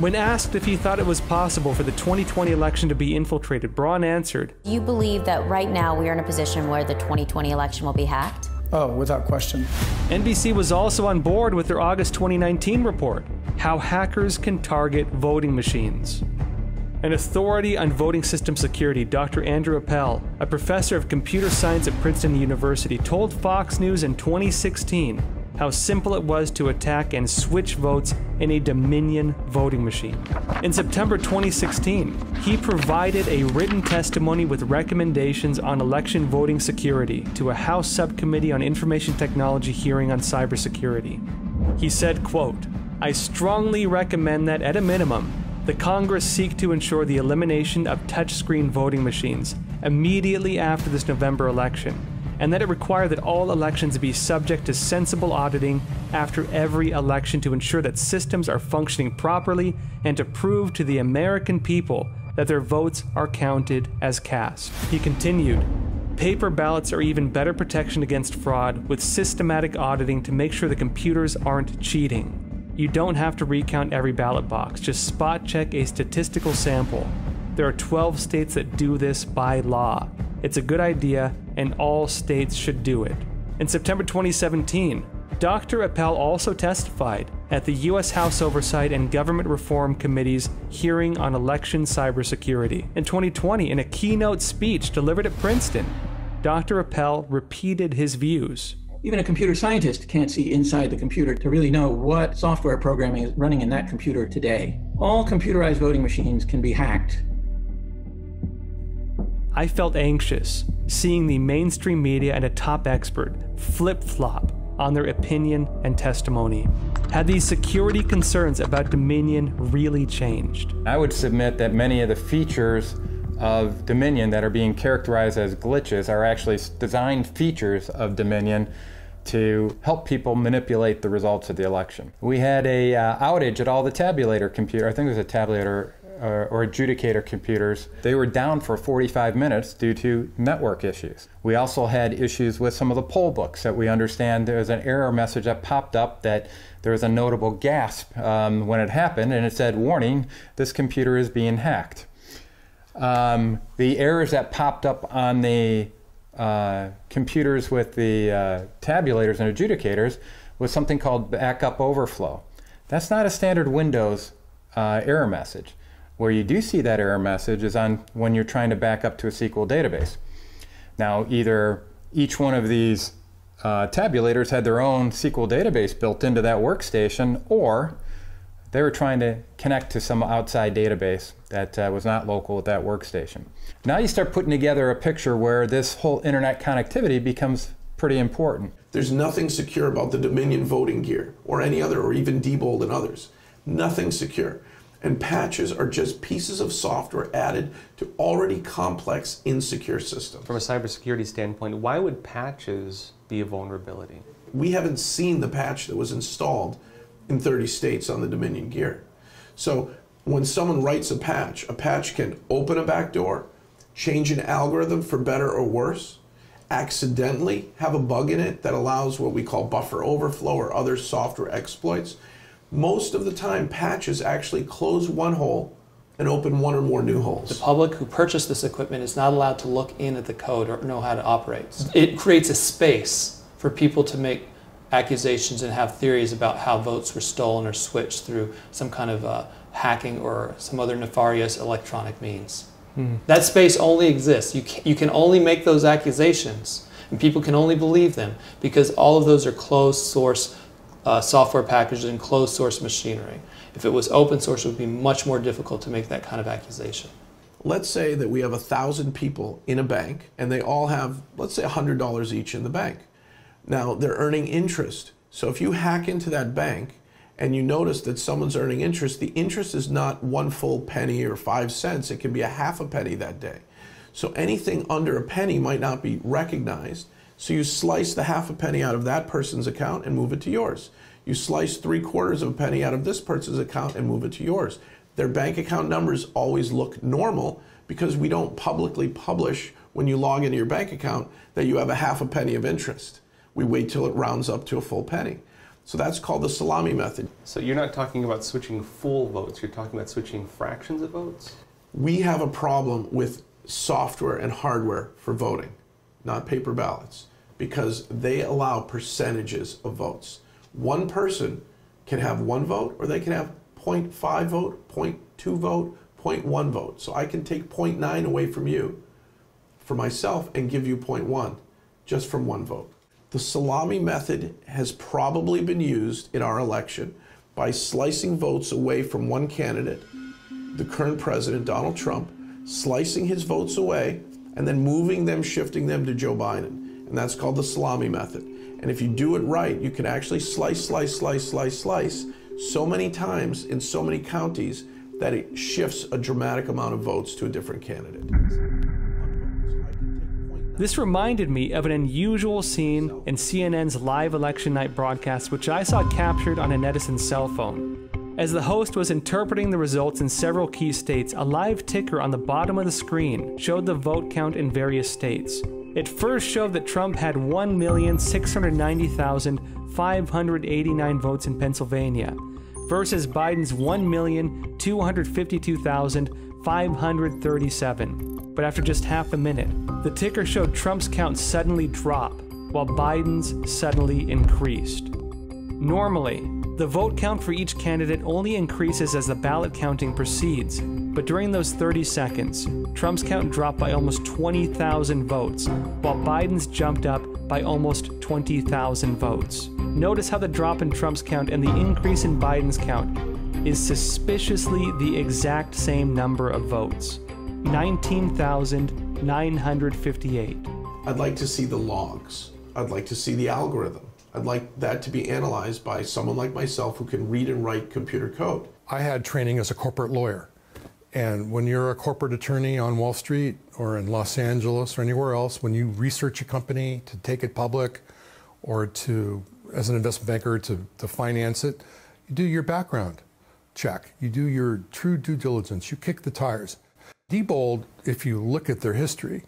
When asked if he thought it was possible for the 2020 election to be infiltrated, Braun answered, Do you believe that right now we are in a position where the 2020 election will be hacked? Oh, without question. NBC was also on board with their August 2019 report How Hackers Can Target Voting Machines. An authority on voting system security, Dr. Andrew Appel, a professor of computer science at Princeton University, told Fox News in 2016 how simple it was to attack and switch votes in a Dominion voting machine. In September 2016, he provided a written testimony with recommendations on election voting security to a House Subcommittee on Information Technology hearing on cybersecurity. He said, quote, I strongly recommend that at a minimum, the Congress seek to ensure the elimination of touchscreen voting machines immediately after this November election and that it require that all elections be subject to sensible auditing after every election to ensure that systems are functioning properly and to prove to the American people that their votes are counted as cast. He continued, Paper ballots are even better protection against fraud with systematic auditing to make sure the computers aren't cheating. You don't have to recount every ballot box, just spot check a statistical sample. There are 12 states that do this by law. It's a good idea, and all states should do it. In September 2017, Dr. Appel also testified at the U.S. House Oversight and Government Reform Committee's hearing on election cybersecurity. In 2020, in a keynote speech delivered at Princeton, Dr. Appel repeated his views. Even a computer scientist can't see inside the computer to really know what software programming is running in that computer today. All computerized voting machines can be hacked I felt anxious seeing the mainstream media and a top expert flip flop on their opinion and testimony. Had these security concerns about Dominion really changed? I would submit that many of the features of Dominion that are being characterized as glitches are actually design features of Dominion to help people manipulate the results of the election. We had a uh, outage at all the tabulator computer. I think it was a tabulator or, or, adjudicator computers, they were down for 45 minutes due to network issues. We also had issues with some of the poll books that we understand there was an error message that popped up that there was a notable gasp um, when it happened, and it said, Warning, this computer is being hacked. Um, the errors that popped up on the uh, computers with the uh, tabulators and adjudicators was something called backup overflow. That's not a standard Windows uh, error message. Where you do see that error message is on when you're trying to back up to a SQL database. Now, either each one of these uh, tabulators had their own SQL database built into that workstation, or they were trying to connect to some outside database that uh, was not local at that workstation. Now you start putting together a picture where this whole internet connectivity becomes pretty important. There's nothing secure about the Dominion voting gear or any other, or even Diebold and others. Nothing secure. And patches are just pieces of software added to already complex, insecure systems. From a cybersecurity standpoint, why would patches be a vulnerability? We haven't seen the patch that was installed in 30 states on the Dominion gear. So when someone writes a patch, a patch can open a back door, change an algorithm for better or worse, accidentally have a bug in it that allows what we call buffer overflow or other software exploits, most of the time patches actually close one hole and open one or more new holes. The public who purchased this equipment is not allowed to look in at the code or know how to operate. It creates a space for people to make accusations and have theories about how votes were stolen or switched through some kind of uh, hacking or some other nefarious electronic means. Hmm. That space only exists. You can, you can only make those accusations, and people can only believe them because all of those are closed source uh, software packages and closed source machinery. If it was open source, it would be much more difficult to make that kind of accusation. Let's say that we have a thousand people in a bank and they all have, let's say, $100 each in the bank. Now, they're earning interest. So if you hack into that bank and you notice that someone's earning interest, the interest is not one full penny or five cents, it can be a half a penny that day. So anything under a penny might not be recognized. So you slice the half a penny out of that person's account and move it to yours. You slice three quarters of a penny out of this person's account and move it to yours. Their bank account numbers always look normal because we don't publicly publish when you log into your bank account that you have a half a penny of interest. We wait till it rounds up to a full penny. So that's called the salami method. So you're not talking about switching full votes, you're talking about switching fractions of votes? We have a problem with software and hardware for voting, not paper ballots, because they allow percentages of votes. One person can have one vote or they can have 0.5 vote, 0.2 vote, 0.1 vote. So I can take 0.9 away from you for myself and give you 0.1 just from one vote. The salami method has probably been used in our election by slicing votes away from one candidate, the current president, Donald Trump, slicing his votes away and then moving them, shifting them to Joe Biden. And that's called the salami method. And if you do it right, you can actually slice, slice, slice, slice, slice so many times in so many counties that it shifts a dramatic amount of votes to a different candidate. This reminded me of an unusual scene in CNN's live election night broadcast, which I saw captured on an Edison cell phone. As the host was interpreting the results in several key states, a live ticker on the bottom of the screen showed the vote count in various states. It first showed that Trump had 1,690,589 votes in Pennsylvania versus Biden's 1,252,537. But after just half a minute, the ticker showed Trump's count suddenly drop, while Biden's suddenly increased. Normally, the vote count for each candidate only increases as the ballot counting proceeds, but during those 30 seconds, Trump's count dropped by almost 20,000 votes, while Biden's jumped up by almost 20,000 votes. Notice how the drop in Trump's count and the increase in Biden's count is suspiciously the exact same number of votes 19,958. I'd like to see the logs. I'd like to see the algorithm. I'd like that to be analyzed by someone like myself who can read and write computer code. I had training as a corporate lawyer. And when you're a corporate attorney on Wall Street or in Los Angeles or anywhere else, when you research a company to take it public or to, as an investment banker, to, to finance it, you do your background check. You do your true due diligence. You kick the tires. Diebold, if you look at their history,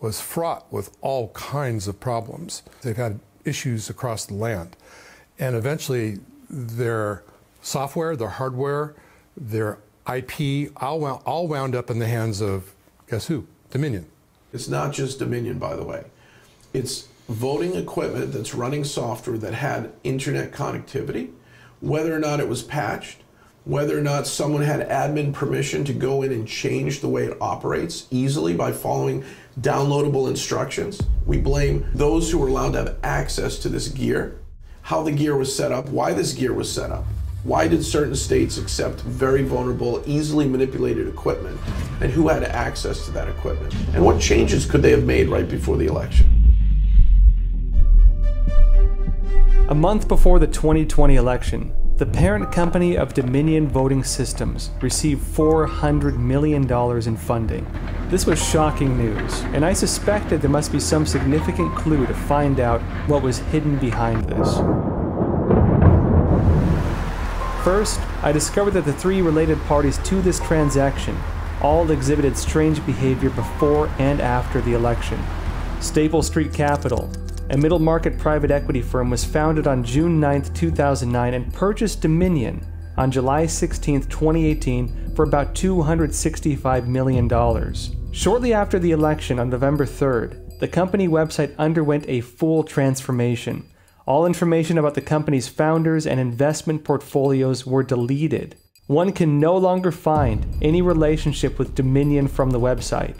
was fraught with all kinds of problems. They've had issues across the land. And eventually, their software, their hardware, their IP all wound, all wound up in the hands of guess who? Dominion. It's not just Dominion, by the way. It's voting equipment that's running software that had internet connectivity, whether or not it was patched, whether or not someone had admin permission to go in and change the way it operates easily by following downloadable instructions. We blame those who were allowed to have access to this gear, how the gear was set up, why this gear was set up. Why did certain states accept very vulnerable, easily manipulated equipment? And who had access to that equipment? And what changes could they have made right before the election? A month before the 2020 election, the parent company of Dominion Voting Systems received $400 million in funding. This was shocking news, and I suspected there must be some significant clue to find out what was hidden behind this. First, I discovered that the three related parties to this transaction all exhibited strange behavior before and after the election. Staple Street Capital, a middle market private equity firm, was founded on June 9, 2009, and purchased Dominion on July 16, 2018, for about $265 million. Shortly after the election on November 3rd, the company website underwent a full transformation. All information about the company's founders and investment portfolios were deleted. One can no longer find any relationship with Dominion from the website.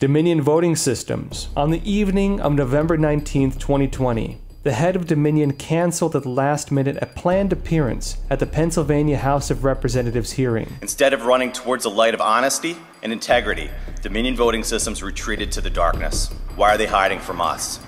Dominion voting systems. On the evening of November 19, 2020, the head of Dominion canceled at the last minute a planned appearance at the Pennsylvania House of Representatives hearing. Instead of running towards a light of honesty and integrity, Dominion voting systems retreated to the darkness. Why are they hiding from us?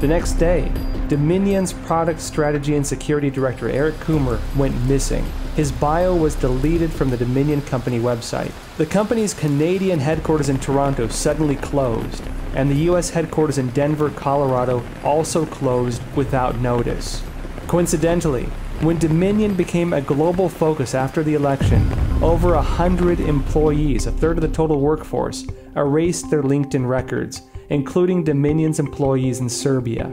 The next day, Dominion's product strategy and security director Eric Coomer went missing. His bio was deleted from the Dominion company website. The company's Canadian headquarters in Toronto suddenly closed, and the US headquarters in Denver, Colorado also closed without notice. Coincidentally, when Dominion became a global focus after the election, over a hundred employees, a third of the total workforce, erased their LinkedIn records including Dominion's employees in Serbia.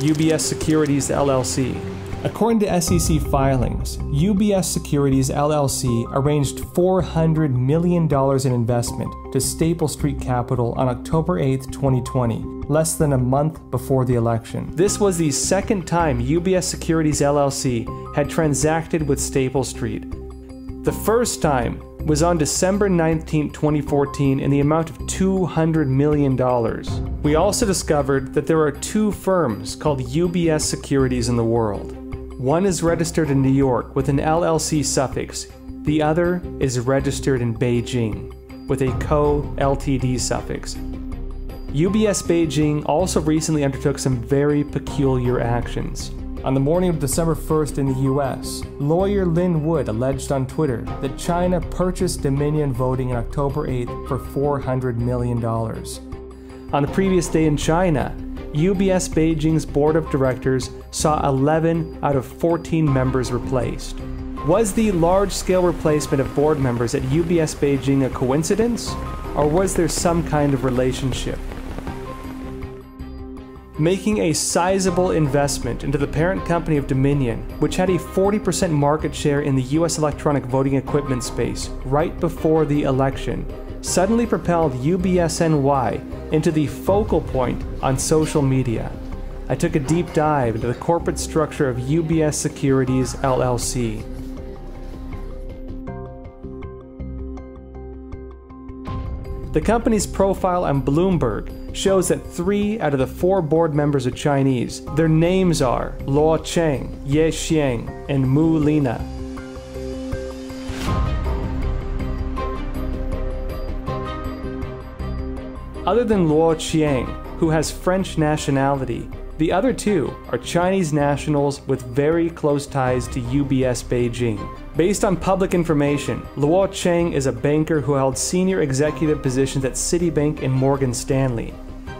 UBS Securities LLC. According to SEC filings, UBS Securities LLC arranged $400 million in investment to Staple Street Capital on October 8, 2020, less than a month before the election. This was the second time UBS Securities LLC had transacted with Staple Street. The first time was on December 19, 2014, in the amount of $200 million. We also discovered that there are two firms called UBS Securities in the world. One is registered in New York with an LLC suffix, the other is registered in Beijing with a co LTD suffix. UBS Beijing also recently undertook some very peculiar actions. On the morning of December 1st in the US, lawyer Lin Wood alleged on Twitter that China purchased Dominion voting on October 8th for $400 million. On the previous day in China, UBS Beijing's board of directors saw 11 out of 14 members replaced. Was the large scale replacement of board members at UBS Beijing a coincidence, or was there some kind of relationship? making a sizable investment into the parent company of Dominion, which had a 40% market share in the US electronic voting equipment space right before the election, suddenly propelled UBSNY into the focal point on social media. I took a deep dive into the corporate structure of UBS Securities LLC. The company's profile on Bloomberg shows that three out of the four board members are Chinese. Their names are Luo Qiang, Ye Xiang, and Mu Lina. Other than Luo Qiang, who has French nationality, the other two are Chinese nationals with very close ties to UBS Beijing. Based on public information, Luo Qiang is a banker who held senior executive positions at Citibank and Morgan Stanley.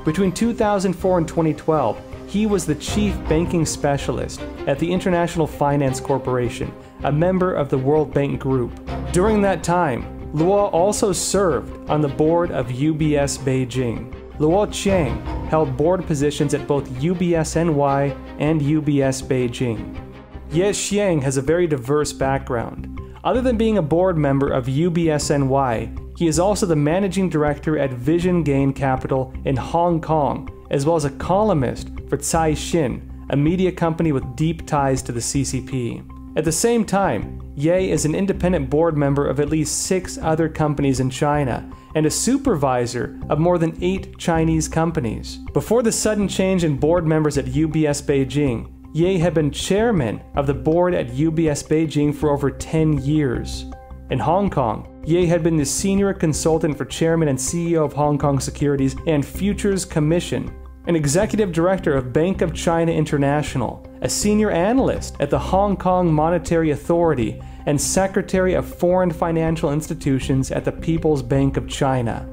Between 2004 and 2012, he was the chief banking specialist at the International Finance Corporation, a member of the World Bank Group. During that time, Luo also served on the board of UBS Beijing. Luo Qiang held board positions at both UBS NY and UBS Beijing. Ye Xiang has a very diverse background. Other than being a board member of UBS NY, he is also the managing director at Vision Gain Capital in Hong Kong, as well as a columnist for Caixin, a media company with deep ties to the CCP. At the same time, Ye is an independent board member of at least six other companies in China and a supervisor of more than eight Chinese companies. Before the sudden change in board members at UBS Beijing, Ye had been chairman of the board at UBS Beijing for over 10 years. In Hong Kong, Ye had been the senior consultant for chairman and CEO of Hong Kong Securities and Futures Commission, an executive director of Bank of China International, a senior analyst at the Hong Kong Monetary Authority, and secretary of foreign financial institutions at the People's Bank of China.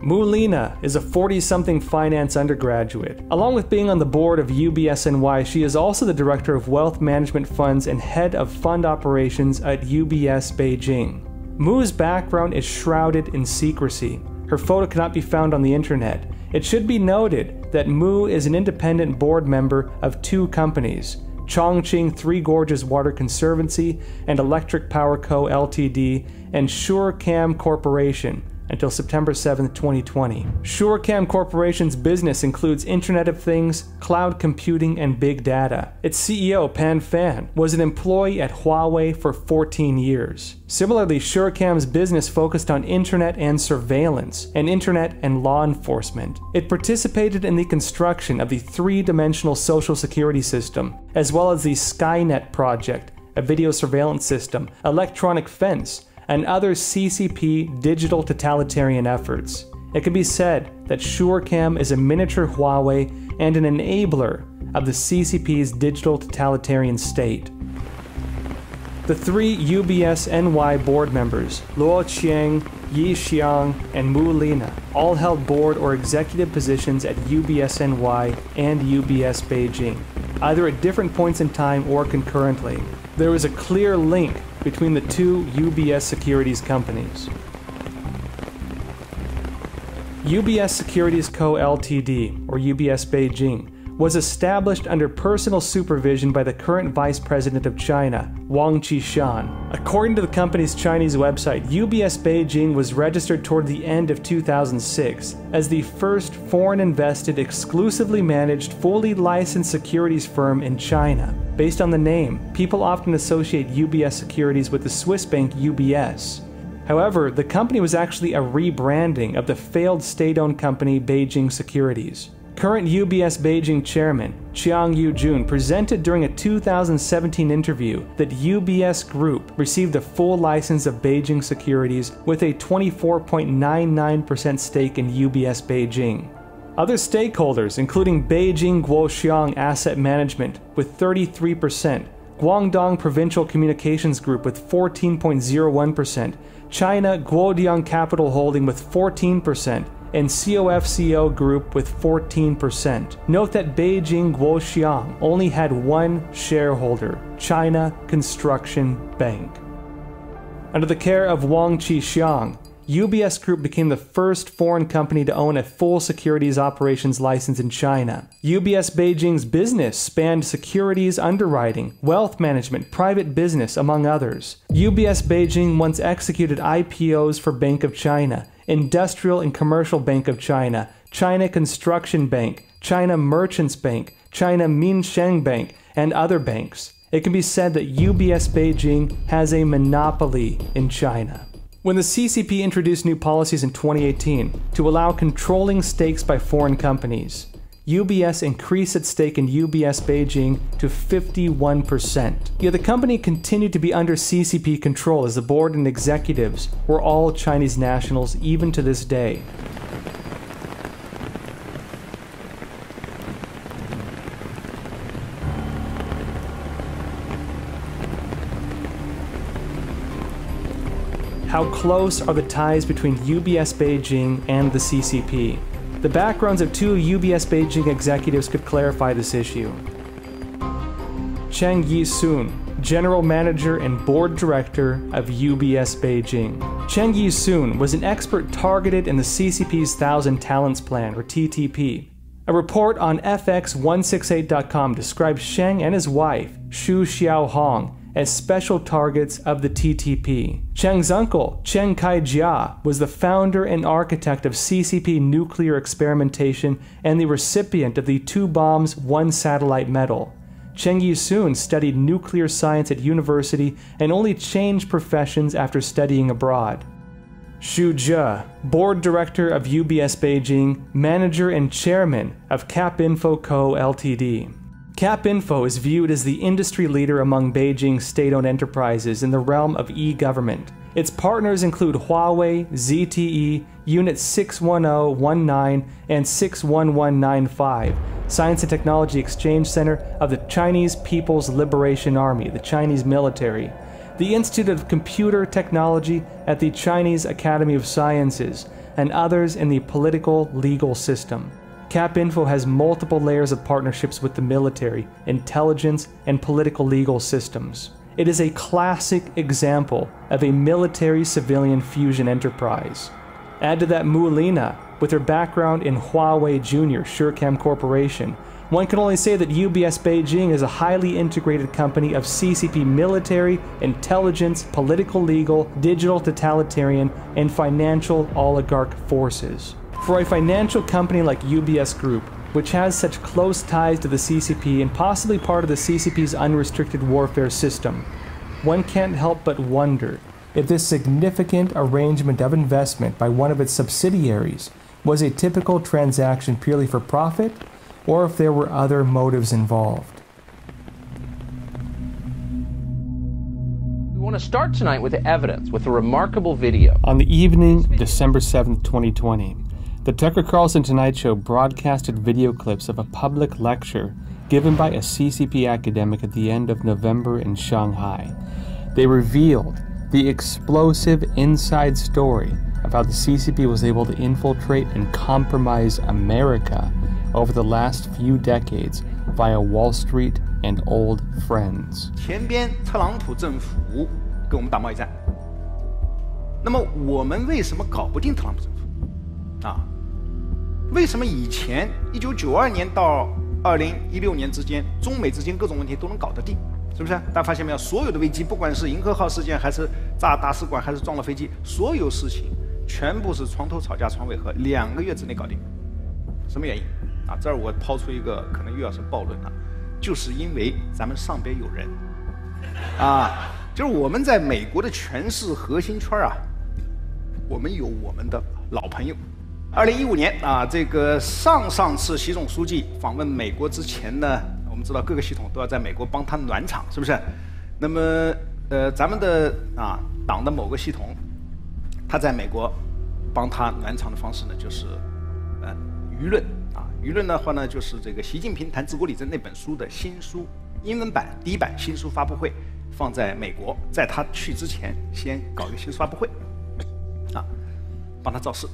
Mu Lina is a 40 something finance undergraduate. Along with being on the board of UBSNY, she is also the director of wealth management funds and head of fund operations at UBS Beijing. Mu's background is shrouded in secrecy. Her photo cannot be found on the internet. It should be noted that Mu is an independent board member of two companies, Chongqing Three Gorges Water Conservancy and Electric Power Co. Ltd. and SureCam Corporation, until September 7, 2020. SureCam Corporation's business includes Internet of Things, cloud computing, and big data. Its CEO, Pan Fan, was an employee at Huawei for 14 years. Similarly, SureCam's business focused on internet and surveillance, and internet and law enforcement. It participated in the construction of the three dimensional social security system, as well as the Skynet project, a video surveillance system, electronic fence, and other CCP digital totalitarian efforts. It can be said that SureCam is a miniature Huawei and an enabler of the CCP's digital totalitarian state. The three UBS NY board members, Luo Qiang, Ye Xiang, and Mu Lina, all held board or executive positions at UBS NY and UBS Beijing, either at different points in time or concurrently. There is a clear link between the two UBS securities companies. UBS Securities Co. Ltd., or UBS Beijing, was established under personal supervision by the current Vice President of China, Wang Qishan. According to the company's Chinese website, UBS Beijing was registered toward the end of 2006 as the first foreign invested, exclusively managed, fully licensed securities firm in China. Based on the name, people often associate UBS Securities with the Swiss bank UBS. However, the company was actually a rebranding of the failed state owned company Beijing Securities. Current UBS Beijing chairman Chiang Yu-jun presented during a 2017 interview that UBS Group received a full license of Beijing Securities with a 24.99% stake in UBS Beijing. Other stakeholders, including Beijing Guoxiang Asset Management with 33%, Guangdong Provincial Communications Group with 14.01%, China Guodian Capital Holding with 14%, and COFCO Group with 14%. Note that Beijing Guoxiang only had one shareholder, China Construction Bank. Under the care of Wang Qishan, UBS Group became the first foreign company to own a full securities operations license in China. UBS Beijing's business spanned securities underwriting, wealth management, private business, among others. UBS Beijing once executed IPOs for Bank of China, Industrial and Commercial Bank of China, China Construction Bank, China Merchants Bank, China Minsheng Bank, and other banks. It can be said that UBS Beijing has a monopoly in China. When the CCP introduced new policies in 2018 to allow controlling stakes by foreign companies, UBS increased its stake in UBS Beijing to 51%. Yet the company continued to be under CCP control as the board and executives were all Chinese nationals even to this day. How close are the ties between UBS Beijing and the CCP? The backgrounds of two UBS Beijing executives could clarify this issue. Cheng Yi-sun, General Manager and Board Director of UBS Beijing. Cheng Yi-sun was an expert targeted in the CCP's Thousand Talents Plan, or TTP. A report on FX168.com describes Sheng and his wife, Xu Xiaohong, as special targets of the TTP. Cheng's uncle, Cheng Kai-jia, was the founder and architect of CCP nuclear experimentation and the recipient of the two bombs, one satellite medal. Cheng Yi-sun studied nuclear science at university and only changed professions after studying abroad. Xu Zhe, board director of UBS Beijing, manager and chairman of CapInfo Co. Ltd. CapInfo is viewed as the industry leader among Beijing's state owned enterprises in the realm of e government. Its partners include Huawei, ZTE, Unit 61019, and 61195, Science and Technology Exchange Center of the Chinese People's Liberation Army, the Chinese military, the Institute of Computer Technology at the Chinese Academy of Sciences, and others in the political legal system. CapInfo has multiple layers of partnerships with the military, intelligence, and political legal systems. It is a classic example of a military civilian fusion enterprise. Add to that Mulina, with her background in Huawei Junior Surecam Corporation. One can only say that UBS Beijing is a highly integrated company of CCP military, intelligence, political legal, digital totalitarian, and financial oligarch forces. For a financial company like UBS Group, which has such close ties to the CCP and possibly part of the CCP's unrestricted warfare system, one can't help but wonder if this significant arrangement of investment by one of its subsidiaries was a typical transaction purely for profit or if there were other motives involved. We want to start tonight with evidence, with a remarkable video. On the evening, of December 7th, 2020, the Tucker Carlson Tonight Show broadcasted video clips of a public lecture given by a CCP academic at the end of November in Shanghai. They revealed the explosive inside story of how the CCP was able to infiltrate and compromise America over the last few decades via Wall Street and old friends. 前边特朗普政府跟我们打贸易战，那么我们为什么搞不定特朗普政府？啊， 为什么以前一九九二年到二零一六年之间，中美之间各种问题都能搞得定？是不是？大家发现没有？所有的危机，不管是银河号事件，还是炸大使馆，还是撞了飞机，所有事情全部是床头吵架床尾和，两个月之内搞定。什么原因？啊，这儿我抛出一个可能又要是暴论了，就是因为咱们上边有人，啊，就是我们在美国的权势核心圈啊，我们有我们的老朋友。二零一五年啊，这个上上次习总书记访问美国之前呢，我们知道各个系统都要在美国帮他暖场，是不是？那么呃，咱们的啊党的某个系统，他在美国帮他暖场的方式呢，就是呃舆论啊。舆论的话呢，就是这个习近平谈治国理政那本书的新书英文版第一版新书发布会，放在美国，在他去之前先搞一个新书发布会，啊，帮他造势。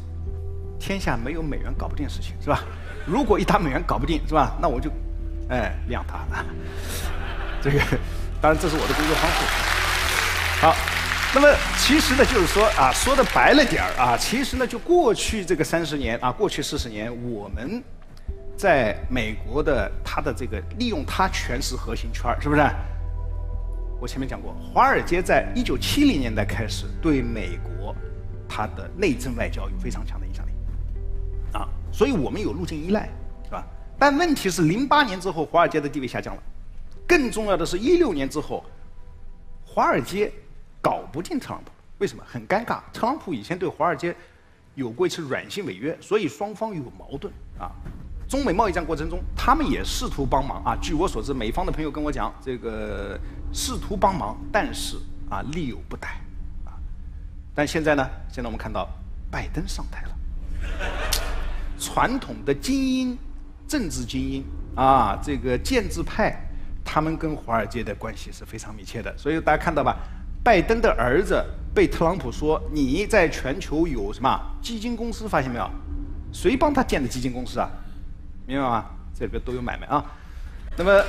天下没有美元搞不定的事情，是吧？如果一打美元搞不定，是吧？那我就，哎，亮他。这个，当然这是我的工作方式。好，那么其实呢，就是说啊，说的白了点儿啊，其实呢，就过去这个三十年啊，过去四十年，我们。在美国的它的这个利用它全是核心圈儿是不是？我前面讲过，华尔街在一九七零年代开始对美国它的内政外交有非常强的影响，所以我们有路径依赖，是吧？但问题是，零八年之后，华尔街的地位下降了，更重要的是一六年之后，华尔街搞不定特朗普，为什么？很尴尬，特朗普以前对华尔街有过一次软性违约，所以双方有矛盾啊。中美贸易战过程中，他们也试图帮忙啊。据我所知，美方的朋友跟我讲，这个试图帮忙，但是啊，力有不逮啊。但现在呢，现在我们看到拜登上台了，传统的精英、政治精英啊，这个建制派，他们跟华尔街的关系是非常密切的。所以大家看到吧，拜登的儿子被特朗普说你在全球有什么基金公司，发现没有？谁帮他建的基金公司啊？明白吗？这里边都有买卖啊。那么，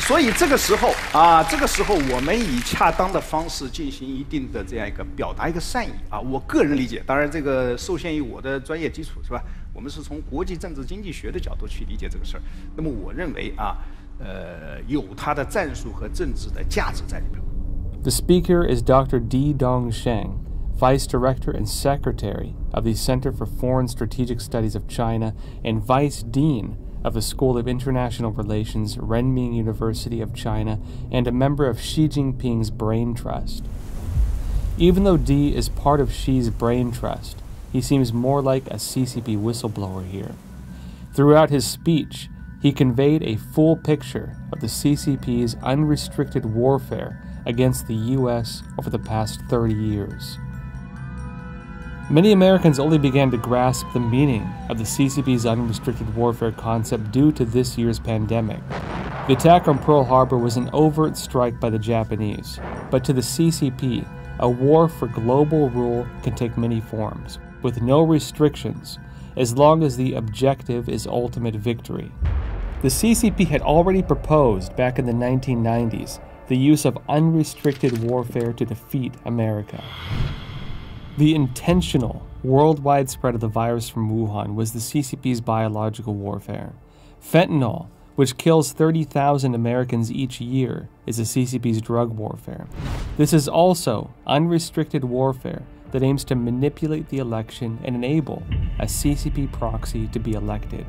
所以这个时候啊，这个时候我们以恰当的方式进行一定的这样一个表达一个善意啊。我个人理解，当然这个受限于我的专业基础是吧？我们是从国际政治经济学的角度去理解这个事儿。那么我认为啊，呃，有它的战术和政治的价值在里边。The speaker is Dr. D. Dongsheng. Vice Director and Secretary of the Center for Foreign Strategic Studies of China, and Vice Dean of the School of International Relations, Renmin University of China, and a member of Xi Jinping's Brain Trust. Even though Di is part of Xi's Brain Trust, he seems more like a CCP whistleblower here. Throughout his speech, he conveyed a full picture of the CCP's unrestricted warfare against the U.S. over the past 30 years. Many Americans only began to grasp the meaning of the CCP's unrestricted warfare concept due to this year's pandemic. The attack on Pearl Harbor was an overt strike by the Japanese, but to the CCP, a war for global rule can take many forms, with no restrictions, as long as the objective is ultimate victory. The CCP had already proposed back in the 1990s the use of unrestricted warfare to defeat America. The intentional worldwide spread of the virus from Wuhan was the CCP's biological warfare. Fentanyl, which kills 30,000 Americans each year, is the CCP's drug warfare. This is also unrestricted warfare that aims to manipulate the election and enable a CCP proxy to be elected.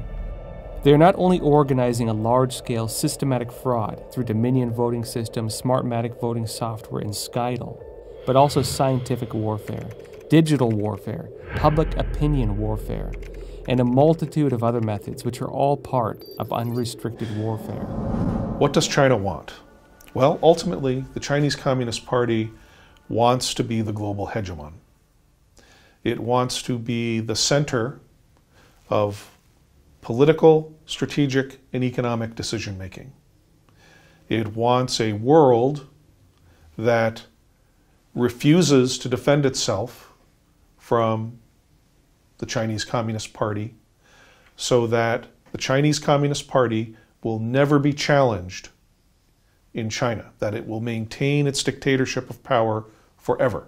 They are not only organizing a large scale systematic fraud through Dominion voting system, Smartmatic voting software, and Scytl, but also scientific warfare, digital warfare, public opinion warfare, and a multitude of other methods which are all part of unrestricted warfare. What does China want? Well, ultimately, the Chinese Communist Party wants to be the global hegemon. It wants to be the center of political, strategic, and economic decision making. It wants a world that refuses to defend itself from the Chinese Communist Party so that the Chinese Communist Party will never be challenged in China, that it will maintain its dictatorship of power forever.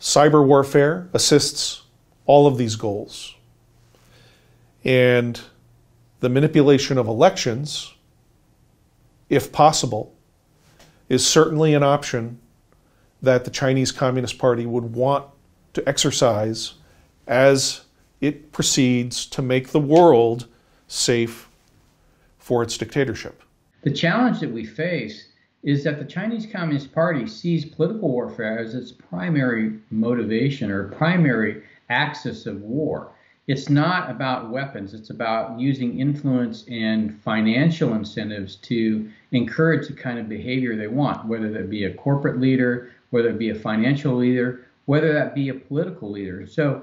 Cyber warfare assists all of these goals. And the manipulation of elections, if possible, is certainly an option that the Chinese Communist Party would want to exercise as it proceeds to make the world safe for its dictatorship. The challenge that we face is that the Chinese Communist Party sees political warfare as its primary motivation or primary axis of war. It's not about weapons, it's about using influence and financial incentives to encourage the kind of behavior they want, whether that be a corporate leader, whether it be a financial leader, whether that be a political leader. So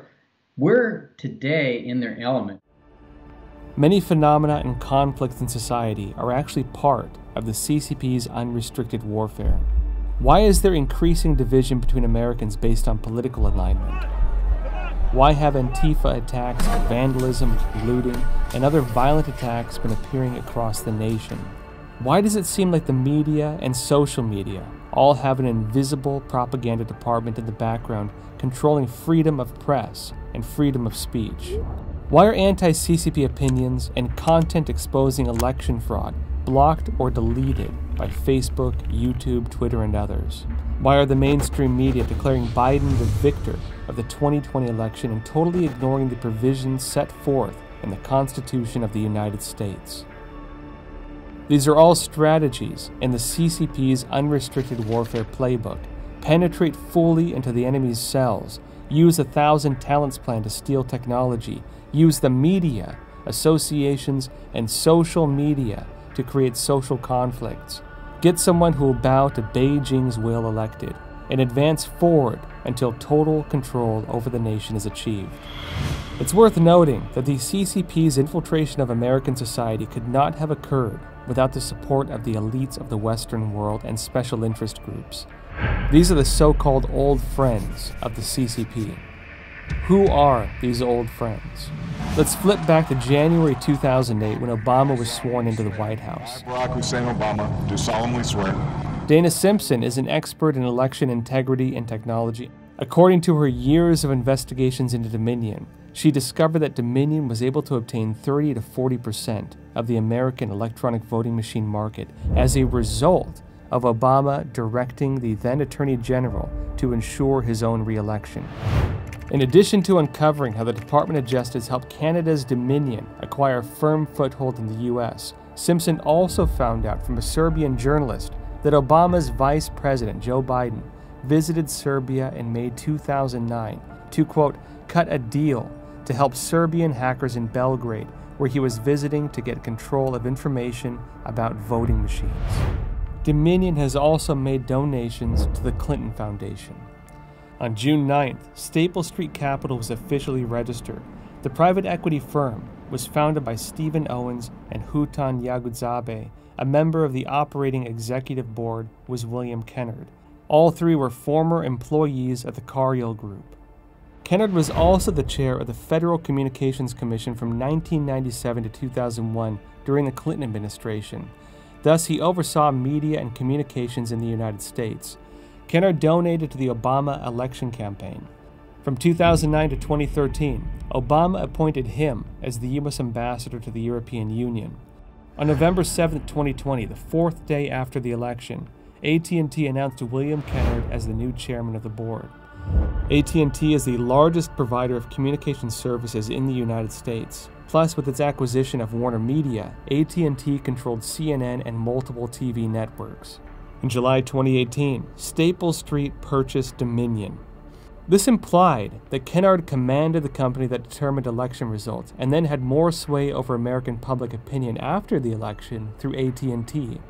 we're today in their element. Many phenomena and conflicts in society are actually part of the CCP's unrestricted warfare. Why is there increasing division between Americans based on political alignment? Why have Antifa attacks, vandalism, looting, and other violent attacks been appearing across the nation? Why does it seem like the media and social media all have an invisible propaganda department in the background controlling freedom of press and freedom of speech? Why are anti CCP opinions and content exposing election fraud blocked or deleted by Facebook, YouTube, Twitter, and others? Why are the mainstream media declaring Biden the victor of the 2020 election and totally ignoring the provisions set forth in the Constitution of the United States? These are all strategies in the CCP's unrestricted warfare playbook. Penetrate fully into the enemy's cells, use a thousand talents plan to steal technology, use the media, associations, and social media to create social conflicts. Get someone who will bow to Beijing's will elected and advance forward until total control over the nation is achieved. It's worth noting that the CCP's infiltration of American society could not have occurred without the support of the elites of the Western world and special interest groups. These are the so called old friends of the CCP. Who are these old friends? Let's flip back to January 2008 when Obama was sworn into the White House. Barack Hussein Obama, do solemnly swear. Dana Simpson is an expert in election integrity and technology. According to her years of investigations into Dominion, she discovered that Dominion was able to obtain 30 to 40 percent of the American electronic voting machine market as a result of Obama directing the then Attorney General to ensure his own reelection. In addition to uncovering how the Department of Justice helped Canada's Dominion acquire a firm foothold in the U.S., Simpson also found out from a Serbian journalist that Obama's Vice President, Joe Biden, visited Serbia in May 2009 to, quote, cut a deal to help Serbian hackers in Belgrade, where he was visiting to get control of information about voting machines. Dominion has also made donations to the Clinton Foundation. On June 9th, Staple Street Capital was officially registered. The private equity firm was founded by Stephen Owens and Hootan Yaghoobzadeh. A member of the operating executive board was William Kennard. All three were former employees at the Carlyle Group. Kennard was also the chair of the Federal Communications Commission from 1997 to 2001 during the Clinton administration. Thus, he oversaw media and communications in the United States. Kennard donated to the Obama election campaign. From 2009 to 2013, Obama appointed him as the U.S. ambassador to the European Union. On November 7, 2020, the fourth day after the election, AT&T announced William Kennard as the new chairman of the board. AT&T is the largest provider of communication services in the United States. Plus, with its acquisition of Warner Media, AT&T controlled CNN and multiple TV networks. In July 2018, Staples Street purchased Dominion, this implied that Kennard commanded the company that determined election results and then had more sway over American public opinion after the election through AT&T.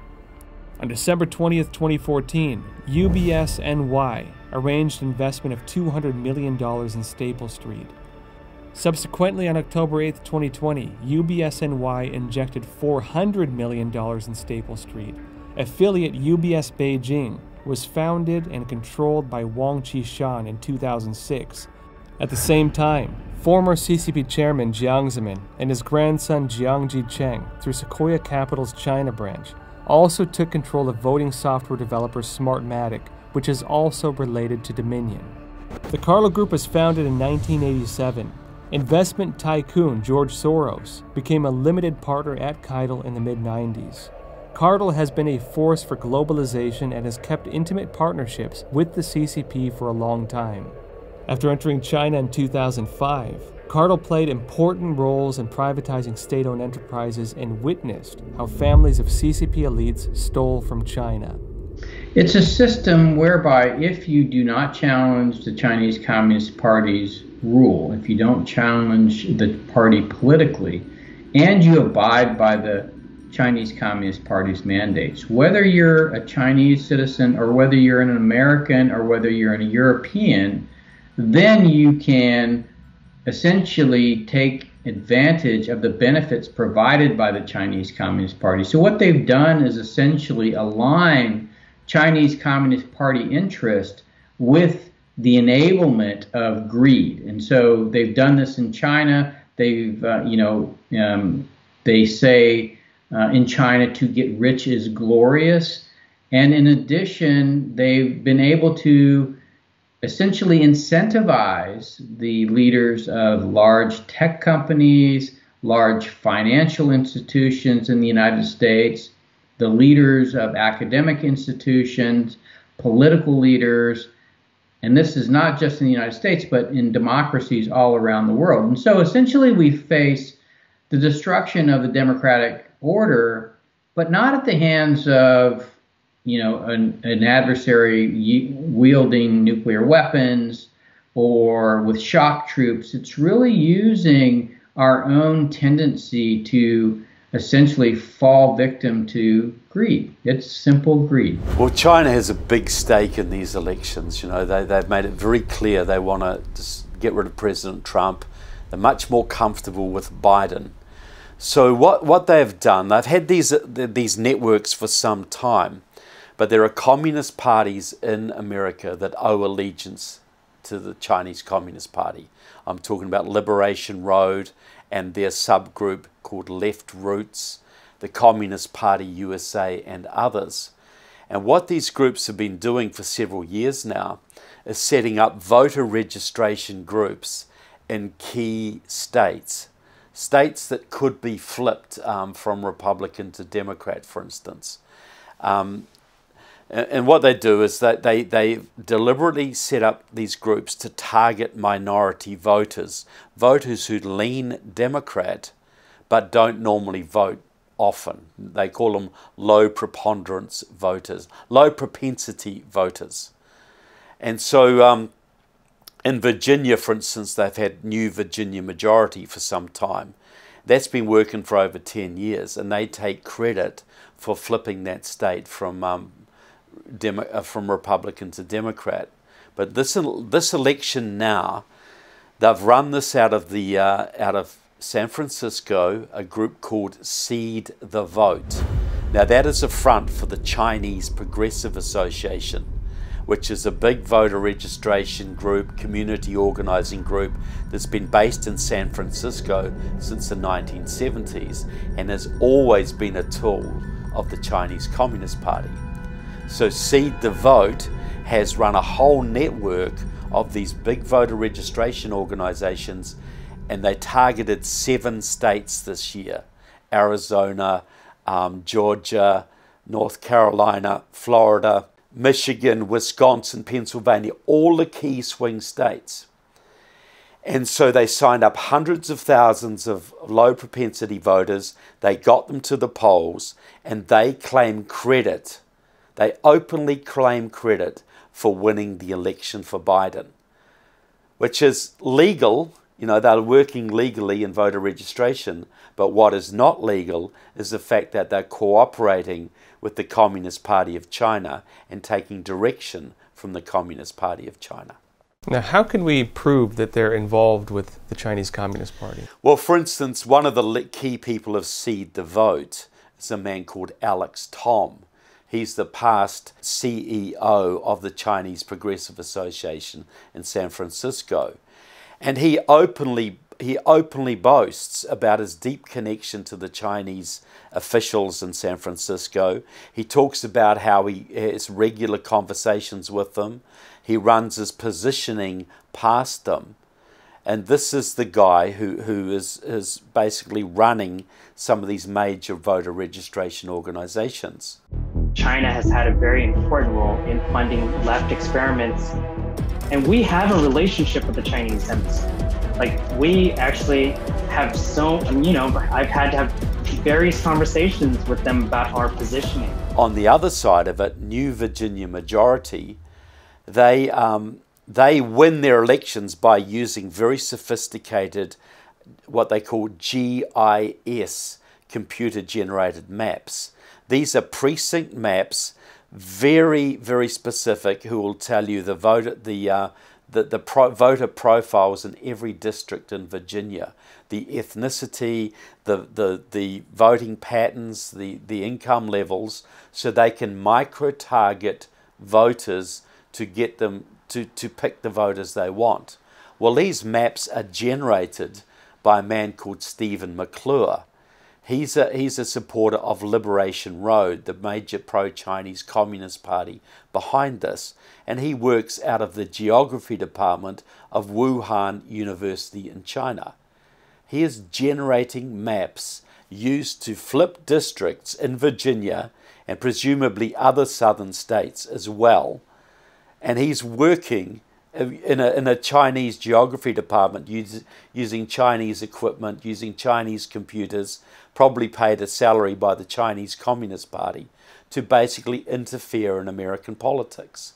On December 20, 2014, UBS NY arranged investment of $200 million in Staple Street. Subsequently, on October 8, 2020, UBS NY injected $400 million in Staple Street. Affiliate UBS Beijing was founded and controlled by Wang Qishan in 2006. At the same time, former CCP chairman Jiang Zemin and his grandson Jiang Zhicheng, through Sequoia Capital's China branch, also took control of voting software developer Smartmatic, which is also related to Dominion. The Carlyle Group was founded in 1987. Investment tycoon George Soros became a limited partner at Carlyle in the mid 90s. Carlyle has been a force for globalization and has kept intimate partnerships with the CCP for a long time. After entering China in 2005, Carlyle played important roles in privatizing state owned enterprises and witnessed how families of CCP elites stole from China. It's a system whereby if you do not challenge the Chinese Communist Party's rule, if you don't challenge the party politically, and you abide by the Chinese Communist Party's mandates. Whether you're a Chinese citizen or whether you're an American or whether you're a European, then you can essentially take advantage of the benefits provided by the Chinese Communist Party. So what they've done is essentially align Chinese Communist Party interest with the enablement of greed. And so they've done this in China. They've, uh, you know, um, they say uh, in China to get rich is glorious. And in addition, they've been able to essentially incentivize the leaders of large tech companies, large financial institutions in the United States, the leaders of academic institutions, political leaders, and this is not just in the United States, but in democracies all around the world. And so essentially, we face the destruction of the democratic order, but not at the hands of you know an, an adversary wielding nuclear weapons or with shock troops. It's really using our own tendency to essentially fall victim to greed. It's simple greed. Well, China has a big stake in these elections. You know, they, they've made it very clear they want to get rid of President Trump. They're much more comfortable with Biden. So what, what they've done, they've had these, these networks for some time, but there are communist parties in America that owe allegiance to the Chinese Communist Party. I'm talking about Liberation Road and their subgroup called Left Roots, the Communist Party USA, and others. And what these groups have been doing for several years now is setting up voter registration groups in key states states that could be flipped um, from Republican to Democrat, for instance. Um, and, what they do is that they, they deliberately set up these groups to target minority voters, voters who lean Democrat but don't normally vote often. They call them low preponderance voters, low propensity voters. And so um, in Virginia, for instance, they've had new Virginia majority for some time. That's been working for over 10 years, and they take credit for flipping that state from, um, Demo- uh, from Republican to Democrat. But this, this election now, they've run this out of, the, uh, out of San Francisco, a group called Seed the Vote. Now, that is a front for the Chinese Progressive Association which is a big voter registration group, community organizing group that's been based in San Francisco since the 1970s and has always been a tool of the Chinese Communist Party. So Seed the Vote has run a whole network of these big voter registration organizations, and they targeted seven states this year Arizona, um, Georgia, North Carolina, Florida, Michigan, Wisconsin, Pennsylvania, all the key swing states. And so they signed up hundreds of thousands of low propensity voters. They got them to the polls and they claim credit. They openly claim credit for winning the election for Biden, which is legal. You know, they're working legally in voter registration. But what is not legal is the fact that they're cooperating with the Communist Party of China and taking direction from the Communist Party of China. Now, how can we prove that they're involved with the Chinese Communist Party? Well, for instance, one of the key people of Seed the Vote is a man called Alex Tom. He's the past CEO of the Chinese Progressive Association in San Francisco. And he openly he openly boasts about his deep connection to the Chinese officials in San Francisco. He talks about how he has regular conversations with them. He runs his positioning past them. And this is the guy who, who is, is basically running some of these major voter registration organizations. China has had a very important role in funding left experiments. And we have a relationship with the Chinese embassy. Like, we actually have so, you know, I've had to have various conversations with them about our positioning. On the other side of it, New Virginia Majority they, um, they win their elections by using very sophisticated, what they call GIS, computer generated maps. These are precinct maps, very, very specific, who will tell you the voter, the, uh, the, the pro voter profiles in every district in Virginia, the ethnicity, the, the, the voting patterns, the, the income levels, so they can micro target voters to get them to, to pick the voters they want. Well, these maps are generated by a man called Stephen McClure. He's a, he's a supporter of Liberation Road, the major pro Chinese Communist Party behind this, and he works out of the geography department of Wuhan University in China. He is generating maps used to flip districts in Virginia and presumably other southern states as well and he's working in a, in a Chinese geography department using Chinese equipment, using Chinese computers, probably paid a salary by the Chinese Communist Party to basically interfere in American politics.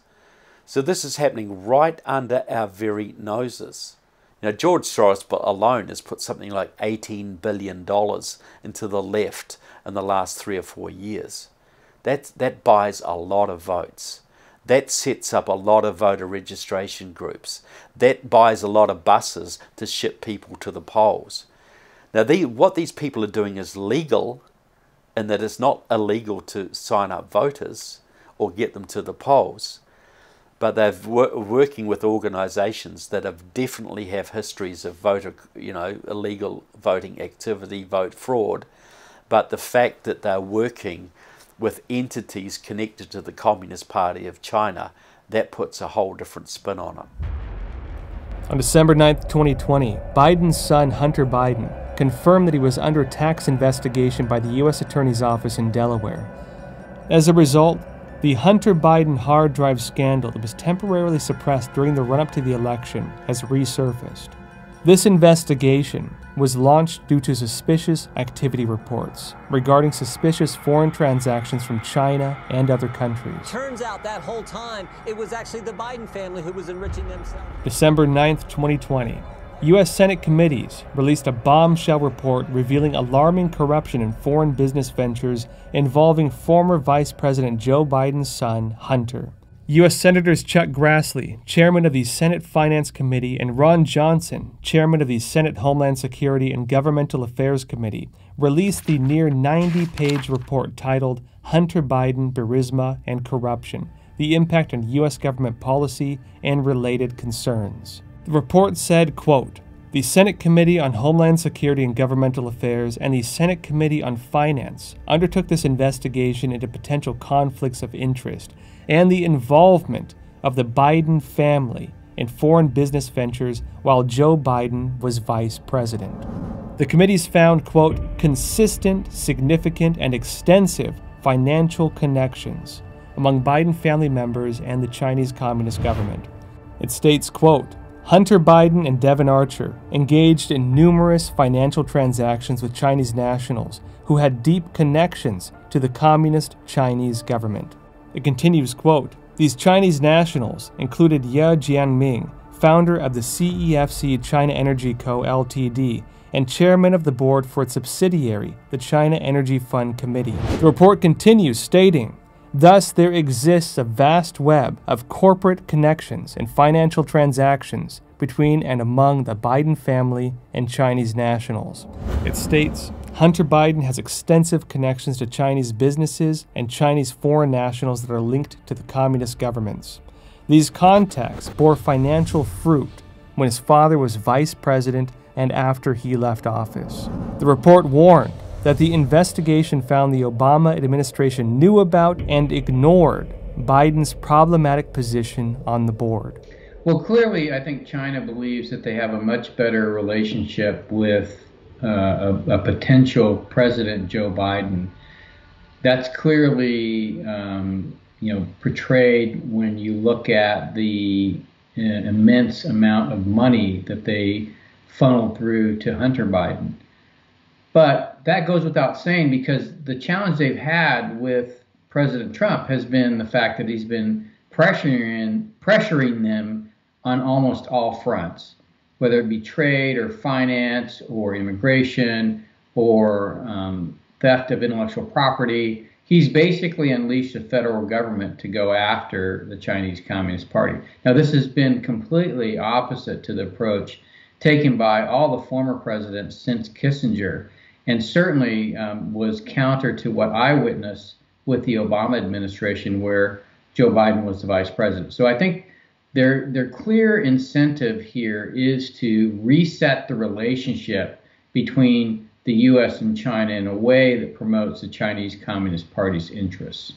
So this is happening right under our very noses. Now, George Soros alone has put something like $18 billion into the left in the last three or four years. That, that buys a lot of votes. That sets up a lot of voter registration groups. That buys a lot of buses to ship people to the polls. Now, what these people are doing is legal, and that it's not illegal to sign up voters or get them to the polls. But they're wor- working with organisations that have definitely have histories of voter, you know, illegal voting activity, vote fraud. But the fact that they're working with entities connected to the Communist Party of China, that puts a whole different spin on it. On December 9, 2020, Biden's son, Hunter Biden, confirmed that he was under tax investigation by the U.S. Attorney's Office in Delaware. As a result, the Hunter Biden hard drive scandal that was temporarily suppressed during the run up to the election has resurfaced. This investigation was launched due to suspicious activity reports regarding suspicious foreign transactions from China and other countries. Turns out that whole time it was actually the Biden family who was enriching themselves. December 9th, 2020. U.S. Senate committees released a bombshell report revealing alarming corruption in foreign business ventures involving former Vice President Joe Biden's son, Hunter. U.S. Senators Chuck Grassley, chairman of the Senate Finance Committee, and Ron Johnson, chairman of the Senate Homeland Security and Governmental Affairs Committee, released the near 90 page report titled Hunter Biden, Burisma, and Corruption The Impact on U.S. Government Policy and Related Concerns. The report said, quote, the Senate Committee on Homeland Security and Governmental Affairs and the Senate Committee on Finance undertook this investigation into potential conflicts of interest and the involvement of the Biden family in foreign business ventures while Joe Biden was vice president. The committees found, quote, consistent, significant, and extensive financial connections among Biden family members and the Chinese Communist government. It states, quote, Hunter Biden and Devon Archer engaged in numerous financial transactions with Chinese nationals who had deep connections to the communist Chinese government. It continues, quote, These Chinese nationals included Ye Jianming, founder of the CEFC China Energy Co. Ltd., and chairman of the board for its subsidiary, the China Energy Fund Committee. The report continues, stating, Thus, there exists a vast web of corporate connections and financial transactions between and among the Biden family and Chinese nationals. It states Hunter Biden has extensive connections to Chinese businesses and Chinese foreign nationals that are linked to the communist governments. These contacts bore financial fruit when his father was vice president and after he left office. The report warned that the investigation found the Obama administration knew about and ignored Biden's problematic position on the board. Well, clearly, I think China believes that they have a much better relationship with uh, a, a, potential President Joe Biden. That's clearly, um, you know, portrayed when you look at the uh, immense amount of money that they funneled through to Hunter Biden. But that goes without saying because the challenge they've had with President Trump has been the fact that he's been pressuring pressuring them on almost all fronts, whether it be trade or finance or immigration or um, theft of intellectual property. He's basically unleashed the federal government to go after the Chinese Communist Party. Now, this has been completely opposite to the approach taken by all the former presidents since Kissinger and certainly um, was counter to what I witnessed with the Obama administration, where Joe Biden was the vice president. So I think their their clear incentive here is to reset the relationship between the U.S. and China in a way that promotes the Chinese Communist Party's interests.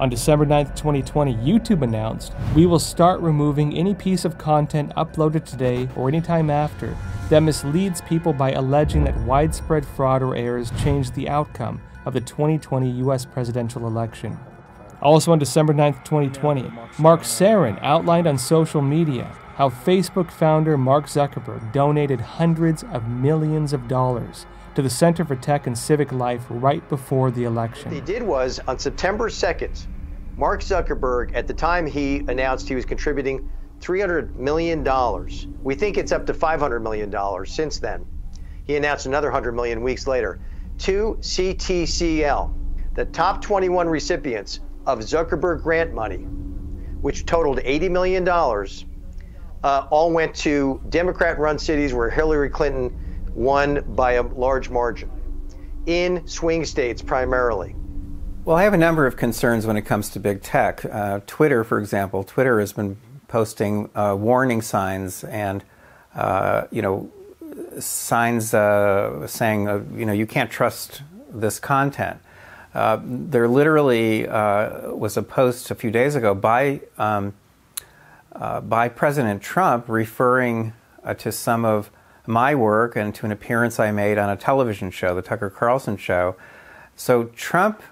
On December 9, 2020, YouTube announced, We will start removing any piece of content uploaded today or anytime after that misleads people by alleging that widespread fraud or errors changed the outcome of the 2020 US presidential election. Also on December 9, 2020, Mark Sarin outlined on social media how Facebook founder Mark Zuckerberg donated hundreds of millions of dollars to the Center for Tech and Civic Life right before the election. What he did was on September 2nd, Mark Zuckerberg, at the time he announced he was contributing $300 million. We think it's up to $500 million since then. He announced another 100 million weeks later to CTCL, the top 21 recipients of Zuckerberg grant money, which totaled $80 million, uh, all went to Democrat run cities where Hillary Clinton won by a large margin, in swing states primarily. Well, I have a number of concerns when it comes to big tech. Uh, Twitter, for example, Twitter has been posting uh, warning signs and uh, you know signs uh, saying uh, you know you can't trust this content. Uh, there literally was a post a few days ago by um, by President Trump referring to some of my work and to an appearance I made on a television show, the Tucker Carlson show. So Trump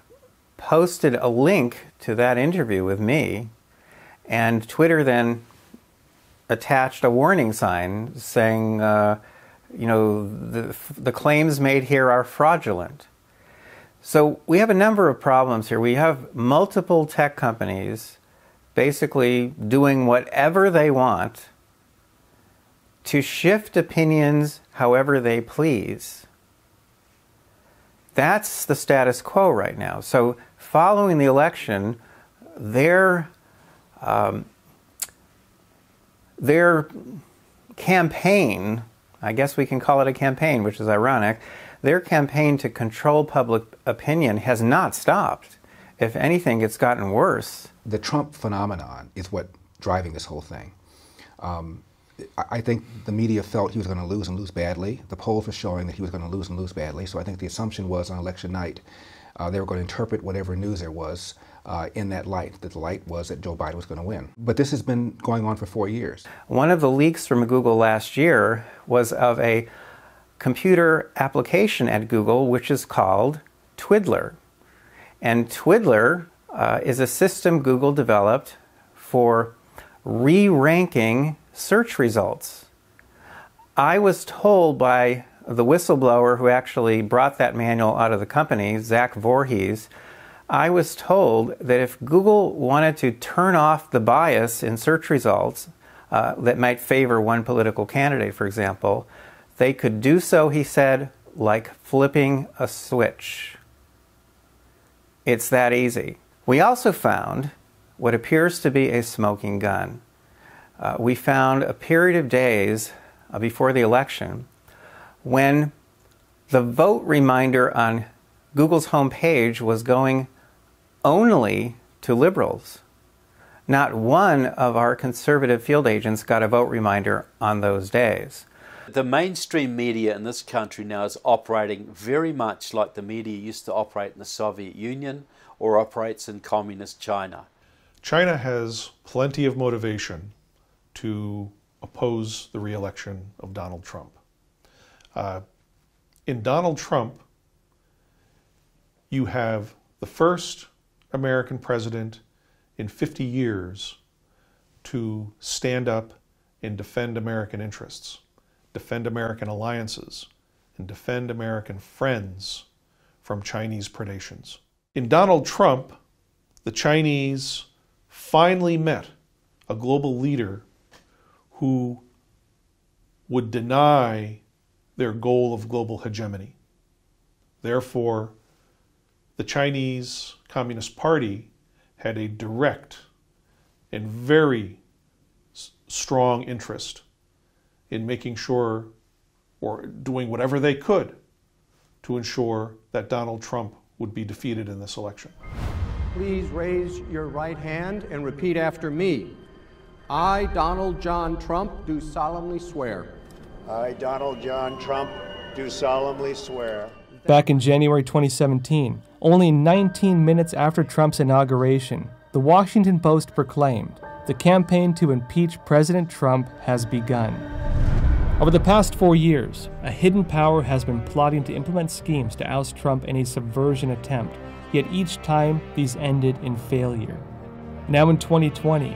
posted a link to that interview with me and Twitter then attached a warning sign saying, uh, you know, the, the claims made here are fraudulent. So we have a number of problems here. We have multiple tech companies basically doing whatever they want to shift opinions however they please. That's the status quo right now. So, following the election, their um, their campaign, I guess we can call it a campaign, which is ironic, their campaign to control public opinion has not stopped. If anything, it's gotten worse. The Trump phenomenon is what driving this whole thing. Um, I think the media felt he was going to lose and lose badly. The polls were showing that he was going to lose and lose badly. So I think the assumption was on election night uh, they were going to interpret whatever news there was uh, in that light, that the light was that Joe Biden was going to win. But this has been going on for four years. One of the leaks from Google last year was of a computer application at Google which is called Twiddler. And Twiddler uh, is a system Google developed for re ranking search results. I was told by the whistleblower who actually brought that manual out of the company, Zach Voorhees, I was told that if Google wanted to turn off the bias in search results uh, that might favor one political candidate, for example, they could do so, he said, like flipping a switch. It's that easy. We also found what appears to be a smoking gun. Uh, we found a period of days uh, before the election when the vote reminder on Google's homepage was going only to liberals. Not one of our conservative field agents got a vote reminder on those days. The mainstream media in this country now is operating very much like the media used to operate in the Soviet Union or operates in communist China. China has plenty of motivation to oppose the reelection of Donald Trump. Uh, in Donald Trump, you have the first American president in 50 years to stand up and defend American interests, defend American alliances, and defend American friends from Chinese predations. In Donald Trump, the Chinese finally met a global leader who would deny their goal of global hegemony. Therefore, the Chinese Communist Party had a direct and very strong interest in making sure or doing whatever they could to ensure that Donald Trump would be defeated in this election. Please raise your right hand and repeat after me. I, Donald John Trump, do solemnly swear. I, Donald John Trump, do solemnly swear. Back in January 2017, only 19 minutes after Trump's inauguration, the Washington Post proclaimed the campaign to impeach President Trump has begun. Over the past four years, a hidden power has been plotting to implement schemes to oust Trump in a subversion attempt, yet each time these ended in failure. Now in 2020,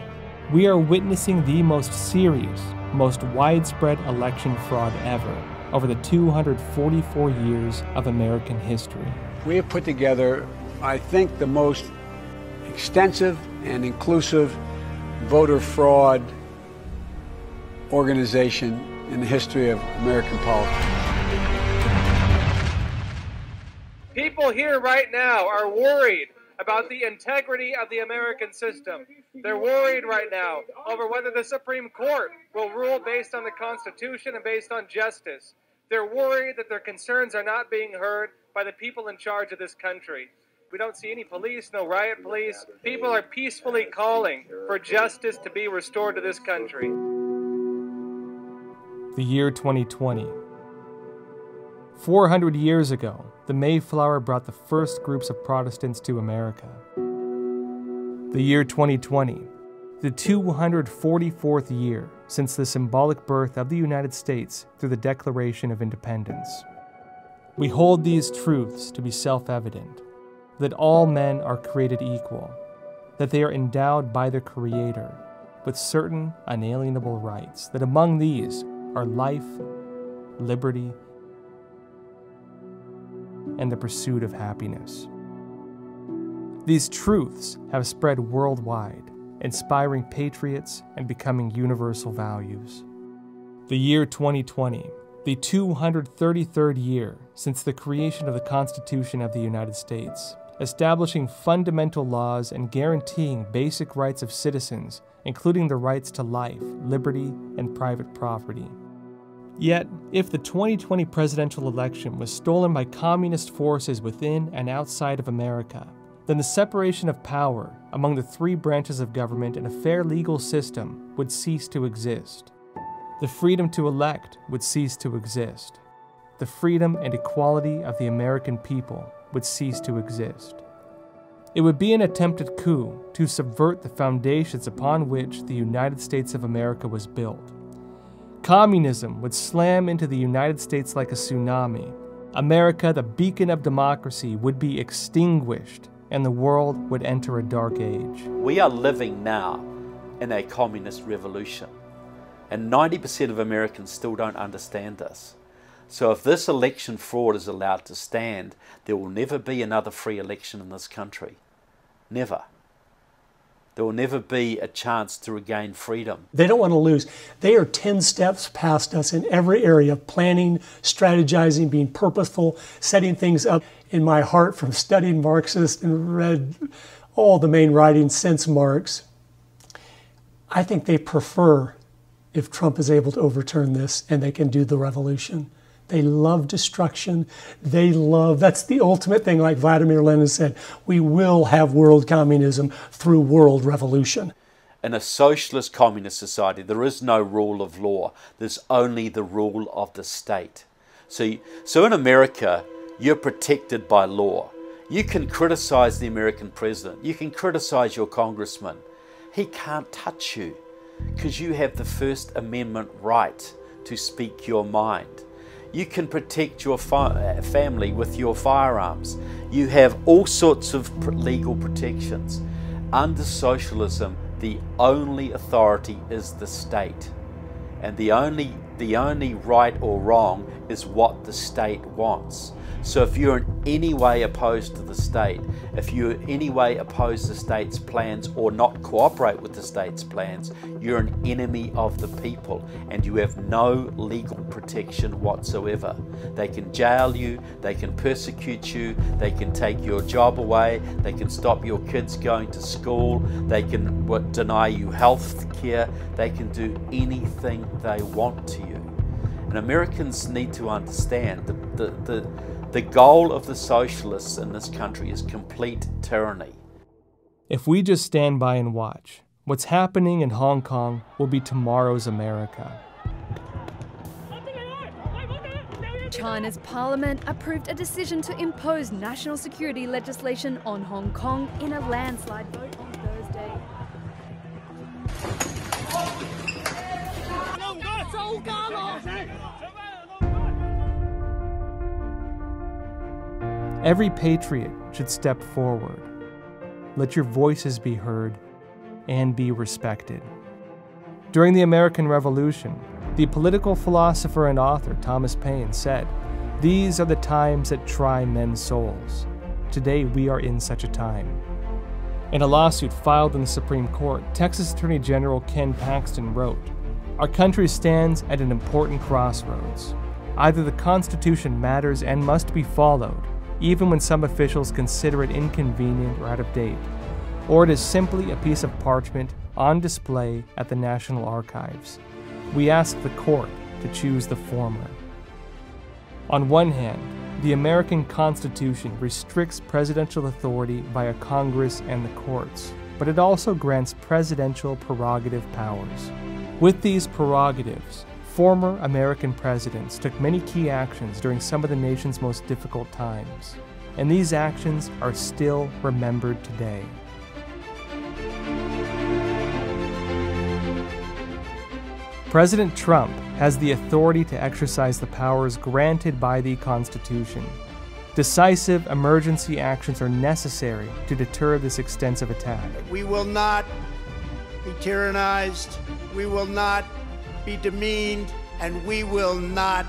we are witnessing the most serious, most widespread election fraud ever over the 244 years of American history. We have put together, I think, the most extensive and inclusive voter fraud organization in the history of American politics. People here right now are worried about the integrity of the American system. They're worried right now over whether the Supreme Court will rule based on the Constitution and based on justice. They're worried that their concerns are not being heard by the people in charge of this country. We don't see any police, no riot police. People are peacefully calling for justice to be restored to this country. The year 2020. 400 years ago, the Mayflower brought the first groups of Protestants to America. The year 2020, the 244th year since the symbolic birth of the United States through the Declaration of Independence. We hold these truths to be self evident that all men are created equal, that they are endowed by their Creator with certain unalienable rights, that among these are life, liberty, and the pursuit of happiness. These truths have spread worldwide inspiring patriots, and becoming universal values. The year 2020, the 233rd year since the creation of the Constitution of the United States, establishing fundamental laws and guaranteeing basic rights of citizens, including the rights to life, liberty, and private property. Yet, if the 2020 presidential election was stolen by communist forces within and outside of America, then the separation of power among the three branches of government and a fair legal system would cease to exist. The freedom to elect would cease to exist. The freedom and equality of the American people would cease to exist. It would be an attempted coup to subvert the foundations upon which the United States of America was built. Communism would slam into the United States like a tsunami. America, the beacon of democracy, would be extinguished, and the world would enter a dark age. We are living now in a communist revolution, and 90% of Americans still don't understand this. So, if this election fraud is allowed to stand, there will never be another free election in this country. Never. There will never be a chance to regain freedom. They don't want to lose. They are 10 steps past us in every area of planning, strategizing, being purposeful, setting things up. In my heart, from studying Marxist and read all the main writings since Marx, I think they prefer if Trump is able to overturn this and they can do the revolution. They love destruction. They love, that's the ultimate thing, like Vladimir Lenin said we will have world communism through world revolution. In a socialist communist society, there is no rule of law, there's only the rule of the state. So, so in America, you're protected by law. You can criticize the American president, you can criticize your congressman. He can't touch you because you have the First Amendment right to speak your mind. You can protect your fi- uh, family with your firearms. You have all sorts of legal protections. Under socialism, the only authority is the state. And the only, the only right or wrong is what the state wants. So if you're in any way opposed to the state, if you in any way oppose the state's plans or not cooperate with the state's plans, you're an enemy of the people and you have no legal protection whatsoever. They can jail you, they can persecute you, they can take your job away, they can stop your kids going to school, they can deny you health care, they can do anything they want to you. And Americans need to understand the, the, the the goal of the socialists in this country is complete tyranny. If we just stand by and watch, what's happening in Hong Kong will be tomorrow's America. China's parliament approved a decision to impose national security legislation on Hong Kong in a landslide vote on Thursday. Every patriot should step forward. Let your voices be heard and be respected. During the American Revolution, the political philosopher and author Thomas Paine said, These are the times that try men's souls. Today we are in such a time. In a lawsuit filed in the Supreme Court, Texas Attorney General Ken Paxton wrote, Our country stands at an important crossroads. Either the Constitution matters and must be followed, even when some officials consider it inconvenient or out of date, or it is simply a piece of parchment on display at the National Archives. We ask the court to choose the former. On one hand, the American Constitution restricts presidential authority via Congress and the courts, but it also grants presidential prerogative powers. With these prerogatives, Former American presidents took many key actions during some of the nation's most difficult times, and these actions are still remembered today. President Trump has the authority to exercise the powers granted by the Constitution. Decisive emergency actions are necessary to deter this extensive attack. We will not be tyrannized. We will not be demeaned, and we will not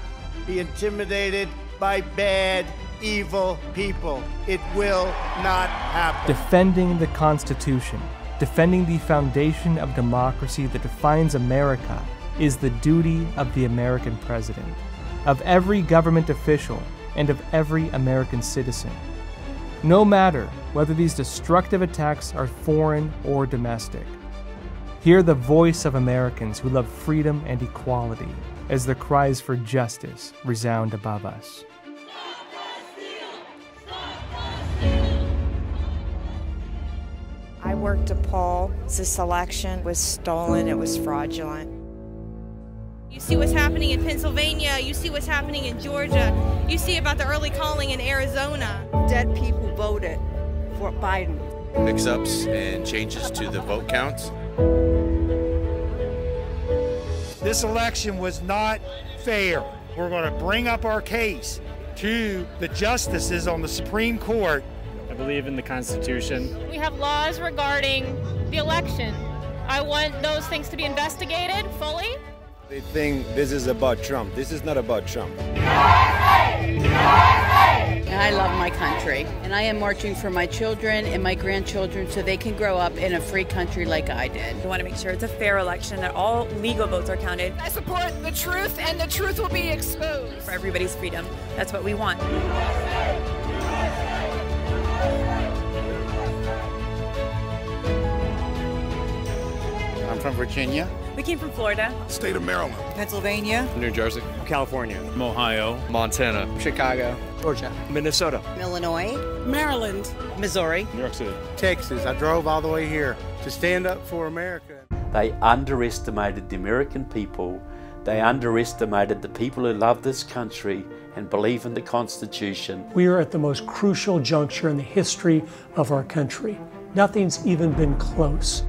be intimidated by bad, evil people. It will not happen. Defending the Constitution, defending the foundation of democracy that defines America, is the duty of the American president, of every government official, and of every American citizen. No matter whether these destructive attacks are foreign or domestic. Hear the voice of Americans who love freedom and equality as the cries for justice resound above us. I worked a poll. This election was stolen, it was fraudulent. You see what's happening in Pennsylvania, you see what's happening in Georgia, you see about the early calling in Arizona. Dead people voted for Biden. Mix ups and changes to the vote counts. This election was not fair. We're going to bring up our case to the justices on the Supreme Court. I believe in the Constitution. We have laws regarding the election. I want those things to be investigated fully. They think this is about Trump. This is not about Trump. I love my country, and I am marching for my children and my grandchildren so they can grow up in a free country like I did. I want to make sure it's a fair election, that all legal votes are counted. I support the truth, and the truth will be exposed. For everybody's freedom. That's what we want. I'm from Virginia. We came from Florida. State of Maryland. Pennsylvania. New Jersey. California. Ohio. Montana. Chicago. Georgia. Minnesota. Illinois. Maryland. Missouri. New York City. Texas. I drove all the way here to stand up for America. They underestimated the American people. They underestimated the people who love this country and believe in the Constitution. We are at the most crucial juncture in the history of our country. Nothing's even been close.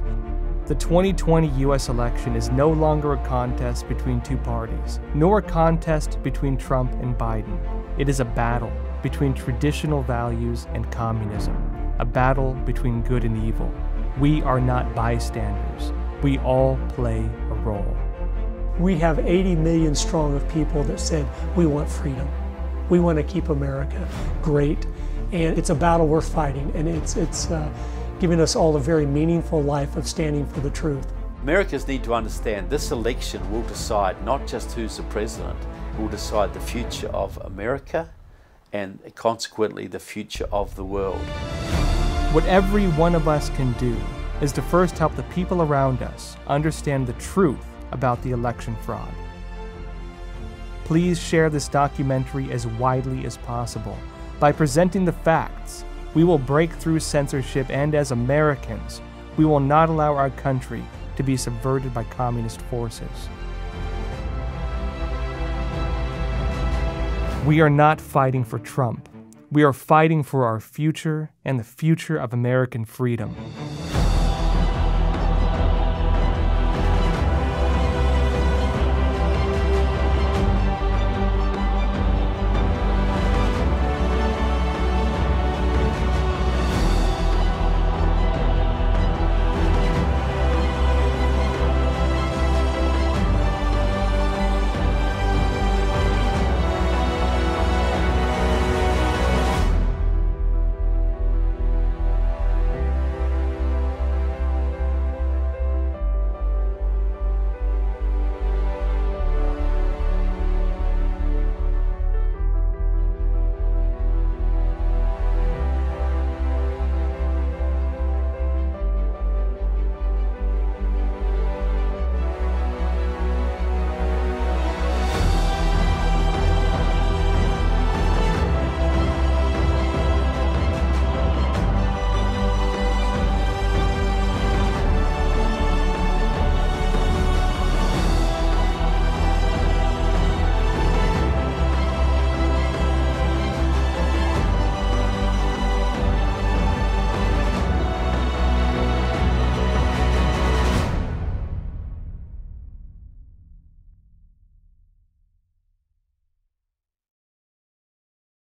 The 2020 US election is no longer a contest between two parties, nor a contest between Trump and Biden. It is a battle between traditional values and communism, a battle between good and evil. We are not bystanders. We all play a role. We have 80 million strong of people that said, we want freedom. We want to keep America great. And it's a battle we're fighting, and it's, it's uh, giving us all a very meaningful life of standing for the truth. Americans need to understand this election will decide not just who's the president, it will decide the future of America and consequently the future of the world. What every one of us can do is to first help the people around us understand the truth about the election fraud. Please share this documentary as widely as possible. By presenting the facts, we will break through censorship, and as Americans, we will not allow our country to be subverted by communist forces. We are not fighting for Trump. We are fighting for our future and the future of American freedom.